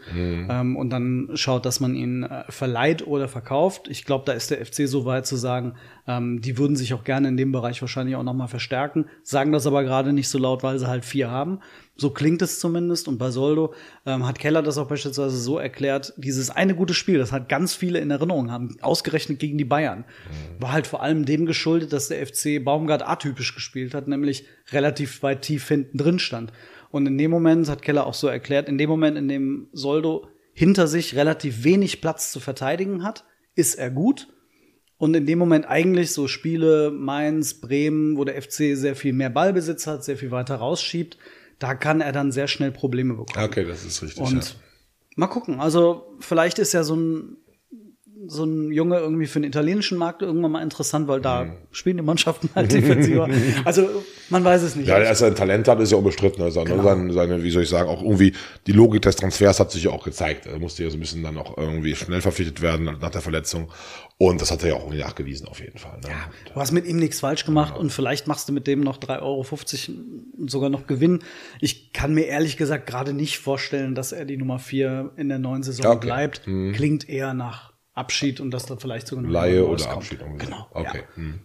ähm, und dann schaut, dass man ihn äh, verleiht oder verkauft. Ich glaube, da ist der FC so weit zu sagen, ähm, die würden sich auch gerne in dem Bereich wahrscheinlich auch nochmal verstärken, sagen das aber gerade nicht so laut, weil sie halt vier haben. So klingt es zumindest. Und bei Soldo ähm, hat Keller das auch beispielsweise so erklärt, dieses eine gute Spiel, das hat ganz viele in Erinnerung haben, ausgerechnet gegen die Bayern, war halt vor allem dem geschuldet, dass der FC Baumgart atypisch gespielt hat, nämlich relativ weit tief hinten drin stand. Und in dem Moment, hat Keller auch so erklärt, in dem Moment, in dem Soldo hinter sich relativ wenig Platz zu verteidigen hat, ist er gut. Und in dem Moment eigentlich so Spiele Mainz, Bremen, wo der FC sehr viel mehr Ballbesitz hat, sehr viel weiter rausschiebt, da kann er dann sehr schnell Probleme bekommen. Okay, das ist richtig. Und mal gucken. Also vielleicht ist ja so ein so ein Junge irgendwie für den italienischen Markt irgendwann mal interessant, weil da spielen die Mannschaften halt defensiver. also man weiß es nicht. Ja, dass er ein Talent hat, ist ja unbestritten. Also ne, Genau. seine, seine, wie soll ich sagen, auch irgendwie die Logik des Transfers hat sich ja auch gezeigt. Er musste ja so ein bisschen dann auch irgendwie schnell verpflichtet werden nach der Verletzung. Und das hat er ja auch irgendwie nachgewiesen, auf jeden Fall. Ne? Du hast mit ihm nichts falsch gemacht und vielleicht machst du mit dem noch 3,50 Euro sogar noch Gewinn. Ich kann mir ehrlich gesagt gerade nicht vorstellen, dass er die Nummer 4 in der neuen Saison Okay. bleibt. Klingt eher nach Abschied und dass da vielleicht sogar noch Laie oder kommt. Abschied. irgendwie. Genau. Okay. Ja. Hm.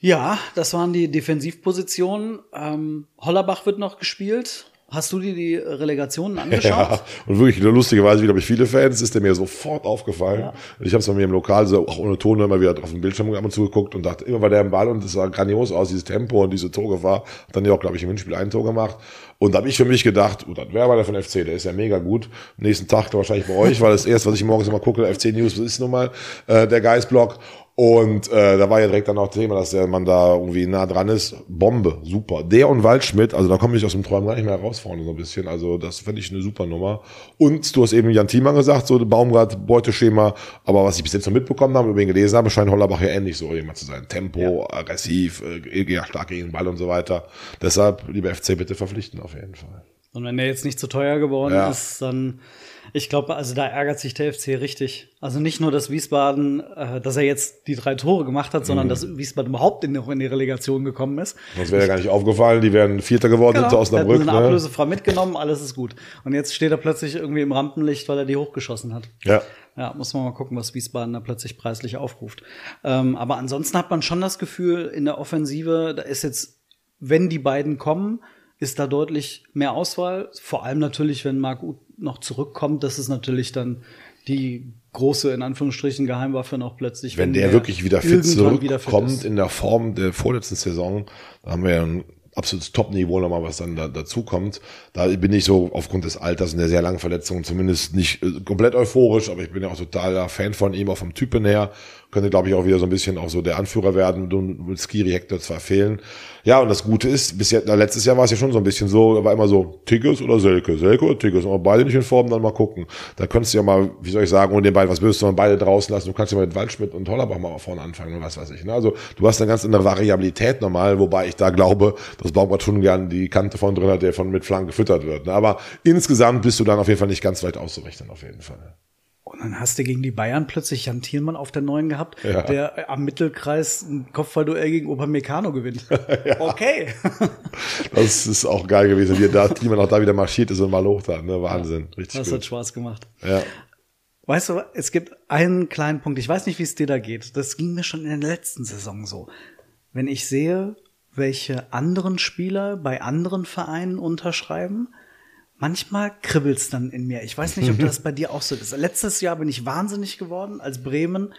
ja, das waren die Defensivpositionen. Ähm, Hollerbach wird noch gespielt. Hast du dir die Relegationen angeschaut? Ja, und wirklich lustigerweise wieder habe ich viele Fans, ist der mir sofort aufgefallen. Ich habe es bei mir im Lokal so auch ohne Ton immer wieder auf dem Bildschirm ab und zu geguckt und dachte, immer war der im Ball und es sah grandios aus, dieses Tempo und diese Torgefahr. Hat dann ja auch, glaube ich, im Hinspiel ein Tor gemacht. Und da habe ich für mich gedacht, oh, das wäre aber der von FC, der ist ja mega gut. Nächsten Tag wahrscheinlich bei euch, weil das erste, was ich morgens immer gucke, FC News, was ist nun mal äh, der Geistblock. Und äh, da war ja direkt dann auch Thema, dass der Mann da irgendwie nah dran ist. Bombe, super. Der und Waldschmidt, also da komme ich aus dem Träumen gar nicht mehr raus vorne so ein bisschen. Also das finde ich eine super Nummer. Und du hast eben Jan Thiemann gesagt, so Baumgart, Beuteschema. Aber was ich bis jetzt noch mitbekommen habe, über ihn gelesen habe, scheint Hollerbach ja ähnlich so jemand zu sein. Tempo, aggressiv, äh, ja, stark gegen den Ball und so weiter. Deshalb, lieber FC, bitte verpflichten auf jeden Fall. Und wenn der jetzt nicht zu teuer geworden Ja. ist, dann, ich glaube, also da ärgert sich der FC richtig. Also nicht nur, dass Wiesbaden, äh, dass er jetzt die drei Tore gemacht hat, Mhm. sondern dass Wiesbaden überhaupt in, in die Relegation gekommen ist. Sonst wäre ja gar nicht aufgefallen, die wären Vierter geworden hinter Genau, Osnabrück. hätten eine Ne? Ablösefrei mitgenommen, alles ist gut. Und jetzt steht er plötzlich irgendwie im Rampenlicht, weil er die hochgeschossen hat. Ja. Ja, muss man mal gucken, was Wiesbaden da plötzlich preislich aufruft. Ähm, aber ansonsten hat man schon das Gefühl, in der Offensive, da ist jetzt, wenn die beiden kommen, ist da deutlich mehr Auswahl. Vor allem natürlich, wenn Marc Uth noch zurückkommt, das ist natürlich dann die große, in Anführungsstrichen, Geheimwaffe noch plötzlich. wenn der wirklich wieder fit irgendwann wieder fit zurückkommt in der Form der vorletzten Saison, da haben wir ja ein absolutes Top-Niveau nochmal, was dann da, dazu kommt. Da bin ich so aufgrund des Alters und der sehr langen Verletzungen zumindest nicht äh, komplett euphorisch, aber ich bin ja auch totaler Fan von ihm, auch vom Typen her. Könnte, glaube ich, auch wieder so ein bisschen auch so der Anführer werden. Willst Skiri Hector zwar fehlen. Ja, und das Gute ist, bis jetzt, letztes Jahr war es ja schon so ein bisschen so, da war immer so Tigges oder Selke, Selke oder Tigges. Aber beide nicht in Form, dann mal gucken. Da könntest du ja mal, wie soll ich sagen, ohne den beiden, was willst du, dann beide draußen lassen. Du kannst ja mit Waldschmidt und Hollerbach mal vorne anfangen oder was weiß ich. Ne? Also du hast eine ganz andere Variabilität normal, wobei ich da glaube, dass Baumgart schon gern die Kante von drin hat, der von mit Flanken gefüttert wird. Ne? Aber insgesamt bist du dann auf jeden Fall nicht ganz weit auszurechnen, auf jeden Fall. Und dann hast du gegen die Bayern plötzlich Jan Thielmann auf der Neuen gehabt, Ja. der am Mittelkreis ein Kopfballduell gegen Upamecano gewinnt. Okay. Das ist auch geil gewesen, wie da, wie man auch da wieder marschiert ist und mal hoch da. Ne? Wahnsinn, richtig Das gut. hat Spaß gemacht. Ja. Weißt du, es gibt einen kleinen Punkt. Ich weiß nicht, wie es dir da geht. Das ging mir schon in der letzten Saison so. Wenn ich sehe, welche anderen Spieler bei anderen Vereinen unterschreiben, manchmal kribbelt's dann in mir. Ich weiß nicht, ob das bei dir auch so ist. Letztes Jahr bin ich wahnsinnig geworden, als Bremen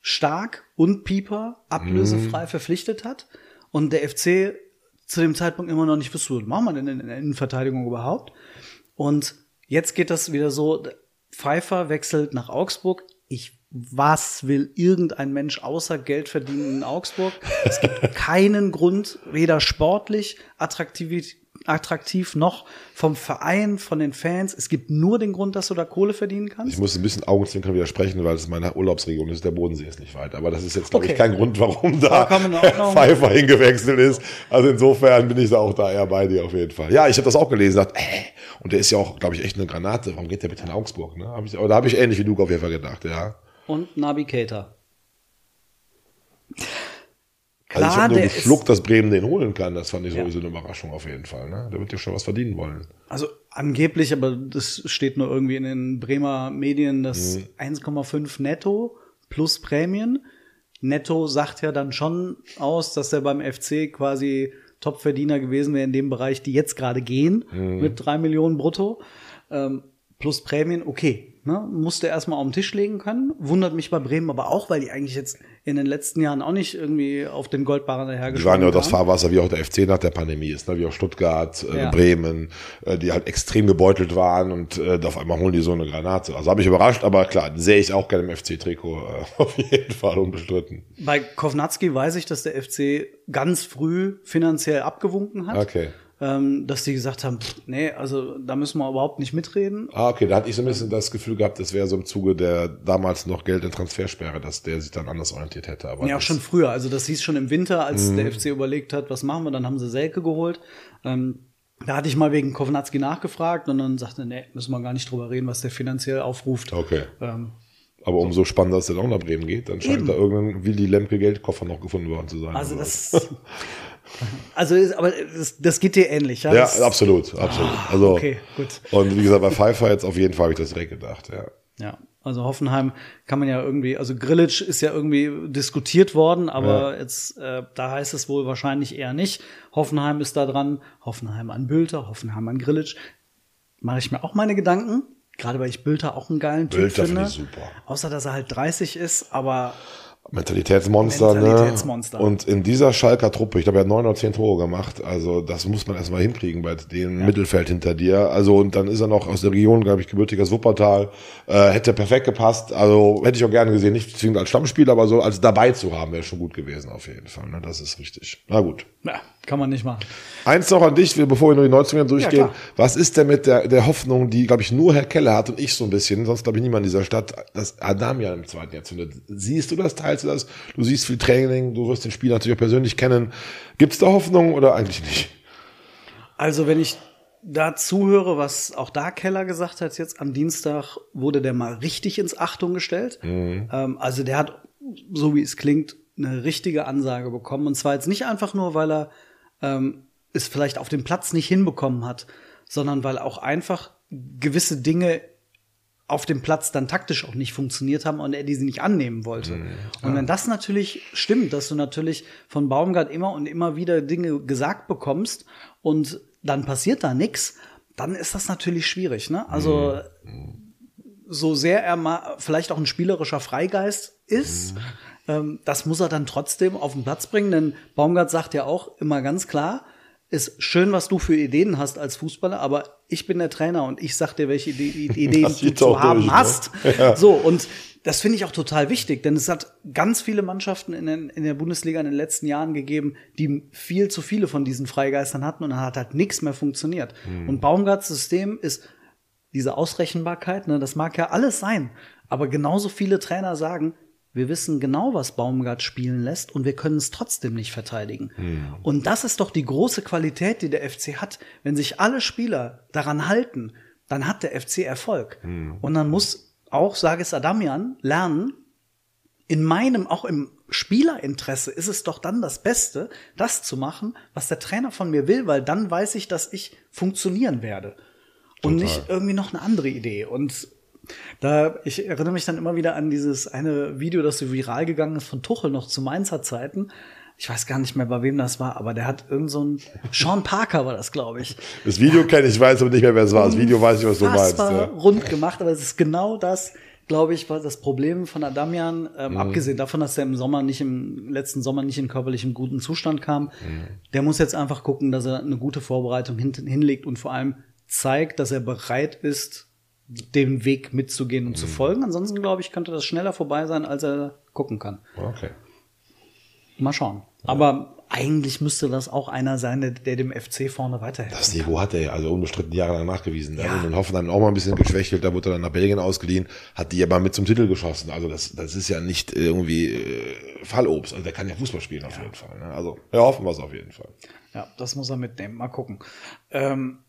Stark und Pieper ablösefrei verpflichtet hat und der FC zu dem Zeitpunkt immer noch nicht wusste, was machen wir denn in der Innenverteidigung überhaupt? Und jetzt geht das wieder so, Pfeiffer wechselt nach Augsburg. Ich, was will irgendein Mensch außer Geld verdienen in Augsburg? Es gibt keinen Grund, weder sportlich attraktiv, attraktiv noch vom Verein, von den Fans. Es gibt nur den Grund, dass du da Kohle verdienen kannst. Ich muss ein bisschen Augenzwinkern widersprechen, weil es meine Urlaubsregion ist. Der Bodensee ist nicht weit. Aber das ist jetzt, glaube Okay. ich, kein Grund, warum da. Pfeiffer hingewechselt ist. Also insofern bin ich da auch da eher bei dir auf jeden Fall. Ja, ich habe das auch gelesen. Dachte, äh, und der ist ja auch, glaube ich, echt eine Granate. Warum geht der bitte in Augsburg? Ne? Hab ich, aber da habe ich ähnlich wie du auf jeden Fall gedacht, ja. Und Nabi Keita. Also ich habe nur geschluckt, dass Bremen den holen kann. Das fand ich Ja. sowieso eine Überraschung auf jeden Fall. Ne? Der wird ja schon was verdienen wollen. Also angeblich, aber das steht nur irgendwie in den Bremer Medien, dass Mhm. 1,5 netto plus Prämien. Netto sagt ja dann schon aus, dass er beim FC quasi Topverdiener gewesen wäre in dem Bereich, die jetzt gerade gehen, Mhm. mit drei Millionen brutto. Ähm, plus Prämien, okay. Ne? Musste erstmal auf den Tisch legen können. Wundert mich bei Bremen aber auch, weil die eigentlich jetzt in den letzten Jahren auch nicht irgendwie auf den Goldbarren Die waren dahergeschlagen ja das. Fahrwasser, wie auch der FC nach der Pandemie ist, ne? wie auch Stuttgart, äh, Ja. Bremen, äh, die halt extrem gebeutelt waren und äh, auf einmal holen die so eine Granate. Also habe ich überrascht, aber klar, sehe ich auch gerne im FC-Trikot, äh, auf jeden Fall unbestritten. Bei Kovnatski weiß ich, dass der FC ganz früh finanziell abgewunken hat. Okay. Ähm, dass die gesagt haben, pff, nee, also da müssen wir überhaupt nicht mitreden. Ah, okay, da hatte ich so ein bisschen das Gefühl gehabt, das wäre so im Zuge der damals noch Geld- und Transfersperre, dass der sich dann anders orientiert hätte. Aber Ja, auch schon früher. Also das hieß schon im Winter, als der FC überlegt hat, was machen wir, dann haben sie Selke geholt. Ähm, da hatte ich mal wegen Kovnatski nachgefragt und dann sagte, nee, müssen wir gar nicht drüber reden, was der finanziell aufruft. Okay. Ähm, Aber umso spannender, dass der auch nach Bremen geht, dann scheint Eben. da irgendein Willi Lemke Geldkoffer noch gefunden worden zu sein. also das, also ist, aber das, das geht dir ähnlich. Ja, Ja, das, absolut, absolut. Also, okay, gut. Und wie gesagt, bei Pfeiffer jetzt auf jeden Fall habe ich das direkt gedacht, ja. Ja, also Hoffenheim kann man ja irgendwie, also Grillitsch ist ja irgendwie diskutiert worden, aber jetzt, äh, da heißt es wohl wahrscheinlich eher nicht. Hoffenheim ist da dran, Hoffenheim an Bülter, Hoffenheim an Grillitsch. Mache ich mir auch meine Gedanken, gerade weil ich Bülter auch einen geilen Typ Bülter finde. finde ich super. Außer, dass er halt 30 ist, aber Mentalitätsmonster, Mentalitätsmonster. ne? Und in dieser Schalker Truppe, ich glaube, er hat neun oder zehn Tore gemacht. Also das muss man erstmal hinkriegen bei dem Mittelfeld hinter dir. Also und dann ist er noch aus der Region, glaube ich, gebürtiges Wuppertal. Äh, hätte perfekt gepasst. Also hätte ich auch gerne gesehen, nicht zwingend als Stammspieler, aber so als dabei zu haben, wäre schon gut gewesen auf jeden Fall. Ne? Das ist richtig. Na gut. ja, kann man nicht machen. Eins noch an dich, bevor wir nur die Neuzugänge durchgehen. klar. Was ist denn mit der, der Hoffnung, die, glaube ich, nur Herr Keller hat und ich so ein bisschen, sonst glaube ich niemand in dieser Stadt, dass Adamian im zweiten Jahr zündet. Siehst du das, teilst du das? Du siehst viel Training, du wirst den Spieler natürlich auch persönlich kennen. Gibt es da Hoffnung oder eigentlich nicht? Also wenn ich da zuhöre, was auch da Keller gesagt hat, jetzt am Dienstag wurde der mal richtig ins Achtung gestellt. Ähm, also der hat, so wie es klingt, eine richtige Ansage bekommen. Und zwar jetzt nicht einfach nur, weil er ähm, es vielleicht auf dem Platz nicht hinbekommen hat, sondern weil auch einfach gewisse Dinge auf dem Platz dann taktisch auch nicht funktioniert haben und er diese nicht annehmen wollte. Und wenn das natürlich stimmt, dass du natürlich von Baumgart immer und immer wieder Dinge gesagt bekommst und dann passiert da nichts, dann ist das natürlich schwierig. Ne? Also so sehr er mal vielleicht auch ein spielerischer Freigeist ist, ähm, das muss er dann trotzdem auf den Platz bringen, denn Baumgart sagt ja auch immer ganz klar, ist schön, was du für Ideen hast als Fußballer, aber ich bin der Trainer und ich sag dir, welche Ide Ideen du zu haben durch, ne? hast. So, und das finde ich auch total wichtig, denn es hat ganz viele Mannschaften in, den, in der Bundesliga in den letzten Jahren gegeben, die viel zu viele von diesen Freigeistern hatten und dann hat halt nichts mehr funktioniert. Und Baumgarts System ist diese Ausrechenbarkeit, ne, das mag ja alles sein, aber genauso viele Trainer sagen, wir wissen genau, was Baumgart spielen lässt und wir können es trotzdem nicht verteidigen. Und das ist doch die große Qualität, die der FC hat. Wenn sich alle Spieler daran halten, dann hat der FC Erfolg. Und dann muss auch, sage es Adamian, lernen, in meinem, auch im Spielerinteresse ist es doch dann das Beste, das zu machen, was der Trainer von mir will, weil dann weiß ich, dass ich funktionieren werde. Und nicht irgendwie noch eine andere Idee. Und da, ich erinnere mich dann immer wieder an dieses eine Video, das so viral gegangen ist von Tuchel noch zu Mainzer Zeiten. Ich weiß gar nicht mehr, bei wem das war, aber der hat irgend so ein, Sean Parker war das, glaube ich. Das Video kenne ich, ich weiß aber nicht mehr, wer es war. Das Video weiß ich, was du meinst. Unfassbar Ja. rund gemacht, aber es ist genau das, glaube ich, war das Problem von Adamian, ähm, Mhm. abgesehen davon, dass er im Sommer nicht im letzten Sommer nicht in körperlichem guten Zustand kam. Mhm. Der muss jetzt einfach gucken, dass er eine gute Vorbereitung hin, hinlegt und vor allem zeigt, dass er bereit ist, den Weg mitzugehen und zu Mhm. folgen. Ansonsten, glaube ich, könnte das schneller vorbei sein, als er gucken kann. Okay. Mal schauen. Aber eigentlich müsste das auch einer sein, der, der dem FC vorne weiterhilft. Das Niveau hat er ja also unbestritten jahrelang nachgewiesen. Da ja. in Hoffenheim auch mal ein bisschen geschwächelt, da wurde er dann nach Belgien ausgeliehen, hat die aber mit zum Titel geschossen. Also das, das ist ja nicht irgendwie äh, Fallobst. Also der kann ja Fußball spielen auf jeden Fall. Ne? Also ja, hoffen wir es auf jeden Fall. Ja, das muss er mitnehmen. Mal gucken. Ähm,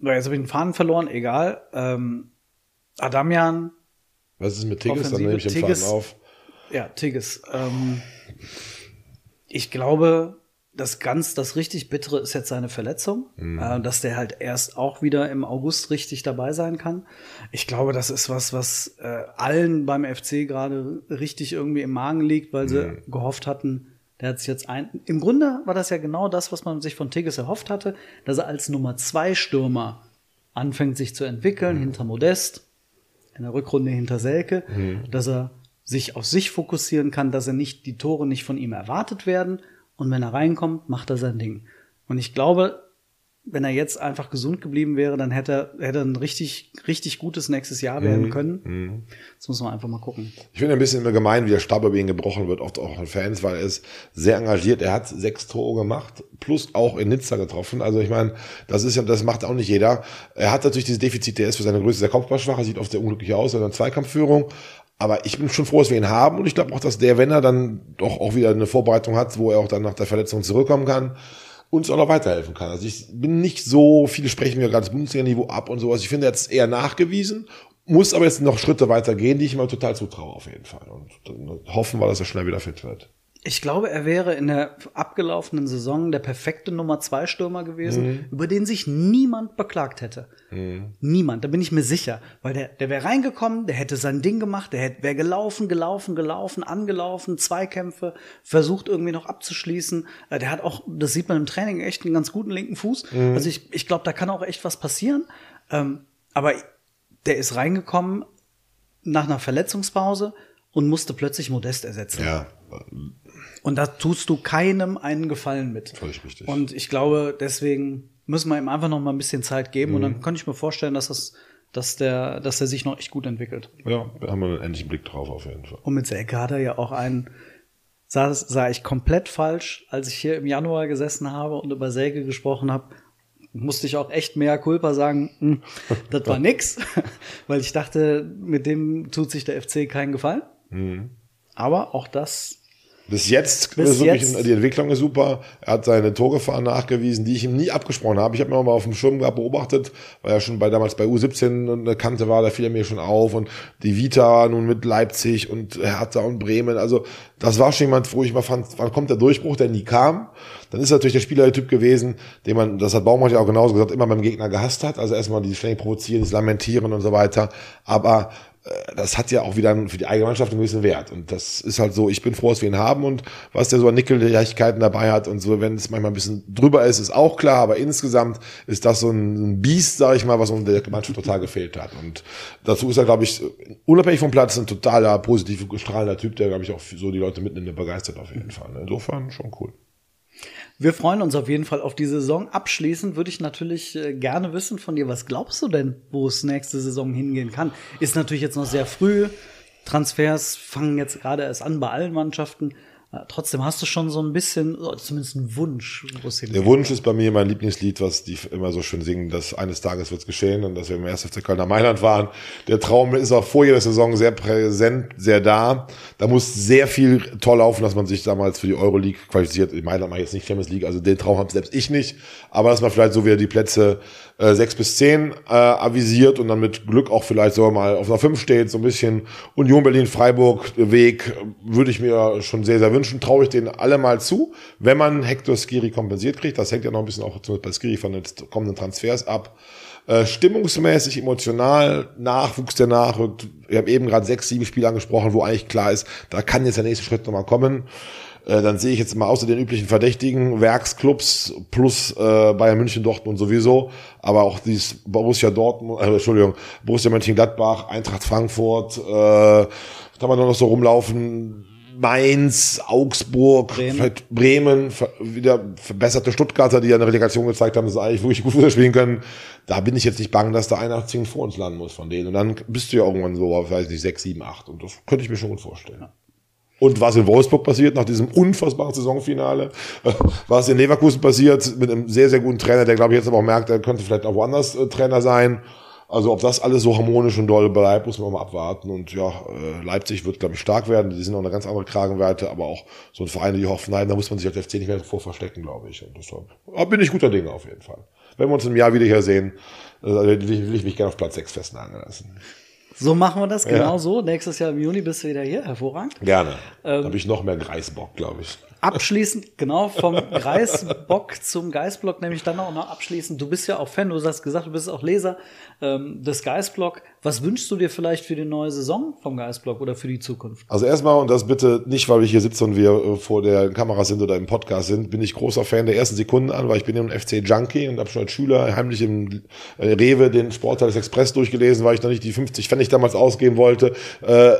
jetzt habe ich den Faden verloren, egal. Ähm, Adamian, Was ist mit Tigges? Dann nehme ich den Tigges. Faden auf. ja, Tigges. Ähm, ich glaube, das ganz, das richtig Bittere ist jetzt seine Verletzung, äh, dass der halt erst auch wieder im August richtig dabei sein kann. Ich glaube, das ist was, was äh, allen beim FC gerade richtig irgendwie im Magen liegt, weil sie gehofft hatten, der hat sich jetzt ein. Im Grunde war das ja genau das, was man sich von Tigges erhofft hatte, dass er als Nummer zwei Stürmer anfängt sich zu entwickeln, hinter Modest, in der Rückrunde hinter Selke, dass er sich auf sich fokussieren kann, dass er nicht die Tore nicht von ihm erwartet werden und wenn er reinkommt, macht er sein Ding. Und ich glaube, wenn er jetzt einfach gesund geblieben wäre, dann hätte er hätte ein richtig, richtig gutes nächstes Jahr werden Mhm. können. Das muss man einfach mal gucken. Ich finde ein bisschen immer gemein, wie der Stab über ihn gebrochen wird, oft auch von Fans, weil er ist sehr engagiert. Er hat sechs Tore gemacht, plus auch in Nizza getroffen. Also ich meine, das ist ja, das macht auch nicht jeder. Er hat natürlich dieses Defizit, der ist für seine Größe sehr kopfballschwach, er sieht oft sehr unglücklich aus in der Zweikampfführung. Aber ich bin schon froh, dass wir ihn haben und ich glaube auch, dass der, wenn er dann doch auch wieder eine Vorbereitung hat, wo er auch dann nach der Verletzung zurückkommen kann, uns auch noch weiterhelfen kann. Also ich bin nicht so, viele sprechen mir das Bundesliga-Niveau ab und sowas. Ich finde, es eher nachgewiesen, muss aber jetzt noch Schritte weitergehen, die ich ihm total zutraue auf jeden Fall. Und hoffen wir, dass er schnell wieder fit wird. Ich glaube, er wäre in der abgelaufenen Saison der perfekte Nummer zwei Stürmer gewesen, über den sich niemand beklagt hätte. Niemand, da bin ich mir sicher. Weil der, der wäre reingekommen, der hätte sein Ding gemacht, der hätte, wäre gelaufen, gelaufen, gelaufen, angelaufen, Zweikämpfe, versucht irgendwie noch abzuschließen. Äh, Der hat auch, das sieht man im Training, echt einen ganz guten linken Fuß. Also ich, ich glaube, da kann auch echt was passieren. Ähm, aber der ist reingekommen nach einer Verletzungspause und musste plötzlich Modest ersetzen. Ja, Und da tust du keinem einen Gefallen mit. Völlig richtig. Und ich glaube, deswegen müssen wir ihm einfach noch mal ein bisschen Zeit geben. Und Mhm. dann kann ich mir vorstellen, dass das, dass der, dass der sich noch echt gut entwickelt. ja, da haben wir einen endlichen Blick drauf auf jeden Fall. Und mit Selke hat er ja auch einen, sah, sah ich komplett falsch, als ich hier im Januar gesessen habe und über Selke gesprochen habe, musste ich auch echt mehr Culpa sagen, hm, das war nix, weil ich dachte, mit dem tut sich der FC keinen Gefallen. Mhm. Aber auch das Bis jetzt Bis ist wirklich, jetzt. die Entwicklung ist super. Er hat seine Torgefahr nachgewiesen, die ich ihm nie abgesprochen habe. Ich habe mir mal auf dem Schirm beobachtet, weil er schon bei damals bei U17 eine Kante war, da fiel er mir schon auf und die Vita nun mit Leipzig und Hertha und Bremen. Also das war schon jemand, wo ich mal fand, wann kommt der Durchbruch, der nie kam. Dann ist natürlich der Spielertyp gewesen, den man, das hat Baumgart ja auch genauso gesagt, immer beim Gegner gehasst hat. Also erstmal die ständig provozieren, das Lamentieren und so weiter. Aber das hat ja auch wieder für die eigene Mannschaft einen gewissen Wert. Und das ist halt so, ich bin froh, dass wir ihn haben und was der so an Nickelleichtigkeiten dabei hat und so, wenn es manchmal ein bisschen drüber ist, ist auch klar, aber insgesamt ist das so ein Biest, sag ich mal, was uns der Mannschaft total gefehlt hat. Und dazu ist er, glaube ich, unabhängig vom Platz ein totaler, positiv strahlender Typ, der, glaube ich, auch so die Leute mitnimmt und begeistert auf jeden Fall. Insofern schon cool. Wir freuen uns auf jeden Fall auf die Saison. Abschließend würde ich natürlich äh, gerne wissen von dir, was glaubst du denn, wo es nächste Saison hingehen kann? Ist natürlich jetzt noch sehr früh. Transfers fangen jetzt gerade erst an bei allen Mannschaften. Äh, Trotzdem hast du schon so ein bisschen, zumindest einen Wunsch, wo es hingeht. Der Wunsch ist bei mir mein Lieblingslied, was die immer so schön singen, dass eines Tages wird's geschehen und dass wir im 1. FC Kölner Mailand waren. Der Traum ist auch vor jeder Saison sehr präsent, sehr da. Da muss sehr viel toll laufen, dass man sich damals für die Euroleague qualifiziert. In Mailand mache ich jetzt nicht Champions League, also den Traum habe selbst ich nicht. Aber dass man vielleicht so wieder die Plätze äh, sechs bis zehn äh, avisiert und dann mit Glück auch vielleicht so mal auf einer fünf steht, so ein bisschen Union Berlin Freiburg Weg äh, würde ich mir schon sehr sehr wünschen, traue ich denen alle mal zu, wenn man Hector Skiri kompensiert kriegt, das hängt ja noch ein bisschen auch bei Skiri von den kommenden Transfers ab. Äh, stimmungsmäßig, emotional, Nachwuchs, der nachrückt. Wir haben eben gerade sechs, sieben Spiele angesprochen, wo eigentlich klar ist, da kann jetzt der nächste Schritt nochmal kommen. Äh, dann sehe ich jetzt mal außer den üblichen Verdächtigen, Werksclubs plus äh, Bayern München, Dortmund sowieso, aber auch dieses Borussia Dortmund, äh, Entschuldigung, Borussia Mönchengladbach, Eintracht Frankfurt, äh, was haben wir noch so rumlaufen? Mainz, Augsburg, Bremen. Bremen, wieder verbesserte Stuttgarter, die ja eine Relegation gezeigt haben, dass sie eigentlich wirklich gut Fußball spielen können. Da bin ich jetzt nicht bang, dass da einer zehn vor uns landen muss von denen. Und dann bist du ja irgendwann so, weiß nicht, sechs, sieben, acht. Und das könnte ich mir schon gut vorstellen. Und was in Wolfsburg passiert nach diesem unfassbaren Saisonfinale, äh, was in Leverkusen passiert mit einem sehr, sehr guten Trainer, der glaube ich jetzt aber auch merkt, er könnte vielleicht auch woanders äh, Trainer sein. Also ob das alles so harmonisch und doll bleibt, muss man mal abwarten. Und ja, äh, Leipzig wird, glaube ich, stark werden. Die sind noch eine ganz andere Kragenweite, aber auch so ein Verein wie Hoffenheim, da muss man sich als FC nicht mehr vor verstecken, glaube ich. Und deshalb bin ich guter Dinge auf jeden Fall. Wenn wir uns im Jahr wieder hier sehen, äh, will ich mich gerne auf Platz 6 festnageln lassen. So machen wir das genau Ja. so. Nächstes Jahr im Juni bist du wieder hier. Hervorragend. Gerne. Ähm, da habe ich noch mehr Greisbock, glaube ich. Abschließend, genau, vom Greisbock zum Geistblock, nämlich dann auch noch abschließend. Du bist ja auch Fan, du hast gesagt, du bist auch Leser ähm, des Geistblock. Was wünschst du dir vielleicht für die neue Saison vom Geistblock oder für die Zukunft? Also erstmal, und das bitte nicht, weil wir hier sitzen und wir äh, vor der Kamera sind oder im Podcast sind, bin ich großer Fan der ersten Sekunden an, weil ich bin ja ein FC-Junkie und habe schon als Schüler heimlich im äh, Rewe den Sportteil des Express durchgelesen, weil ich noch nicht die 50 Pfennig damals ausgeben wollte. Äh,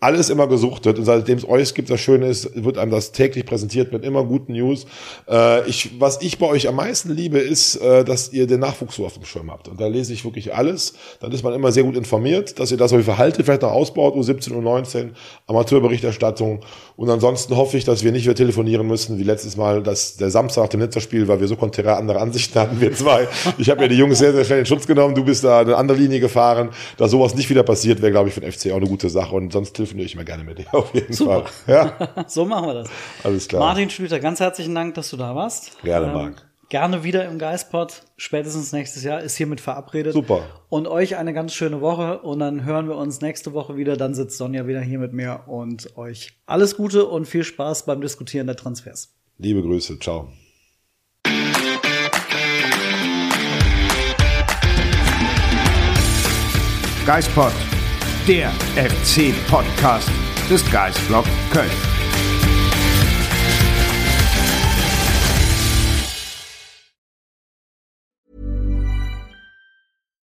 alles immer gesuchtet und seitdem es euch gibt, das Schöne ist, wird einem das täglich präsentiert mit immer guten News. Äh, ich, was ich bei euch am meisten liebe, ist, äh, dass ihr den Nachwuchs so auf dem Schirm habt. Und da lese ich wirklich alles. Dann ist man immer sehr gut informiert, dass ihr das euch verhaltet, vielleicht noch ausbaut, U17, U19, Amateurberichterstattung. Und ansonsten hoffe ich, dass wir nicht mehr telefonieren müssen, wie letztes Mal, dass der Samstag nach dem Netzerspiel, weil wir so konträr andere Ansichten hatten, wir zwei. Ich habe ja die Jungs sehr, sehr schnell in Schutz genommen. Du bist da eine andere Linie gefahren. Da sowas nicht wieder passiert, wäre, glaube ich, für den FC auch eine gute Sache. Und sonst telefoniere ich immer gerne mit dir auf jeden Super. Fall. Ja, So machen wir das. alles klar. Martin Schlüter, ganz herzlichen Dank, dass du da warst. Gerne, Ähm, Marc. Gerne wieder im Geistpod, spätestens nächstes Jahr, ist hiermit verabredet. Super. Und euch eine ganz schöne Woche und dann hören wir uns nächste Woche wieder. Dann sitzt Sonja wieder hier mit mir und euch alles Gute und viel Spaß beim Diskutieren der Transfers. Liebe Grüße. Ciao. Geistpod, der FC-Podcast des Geistblog Köln.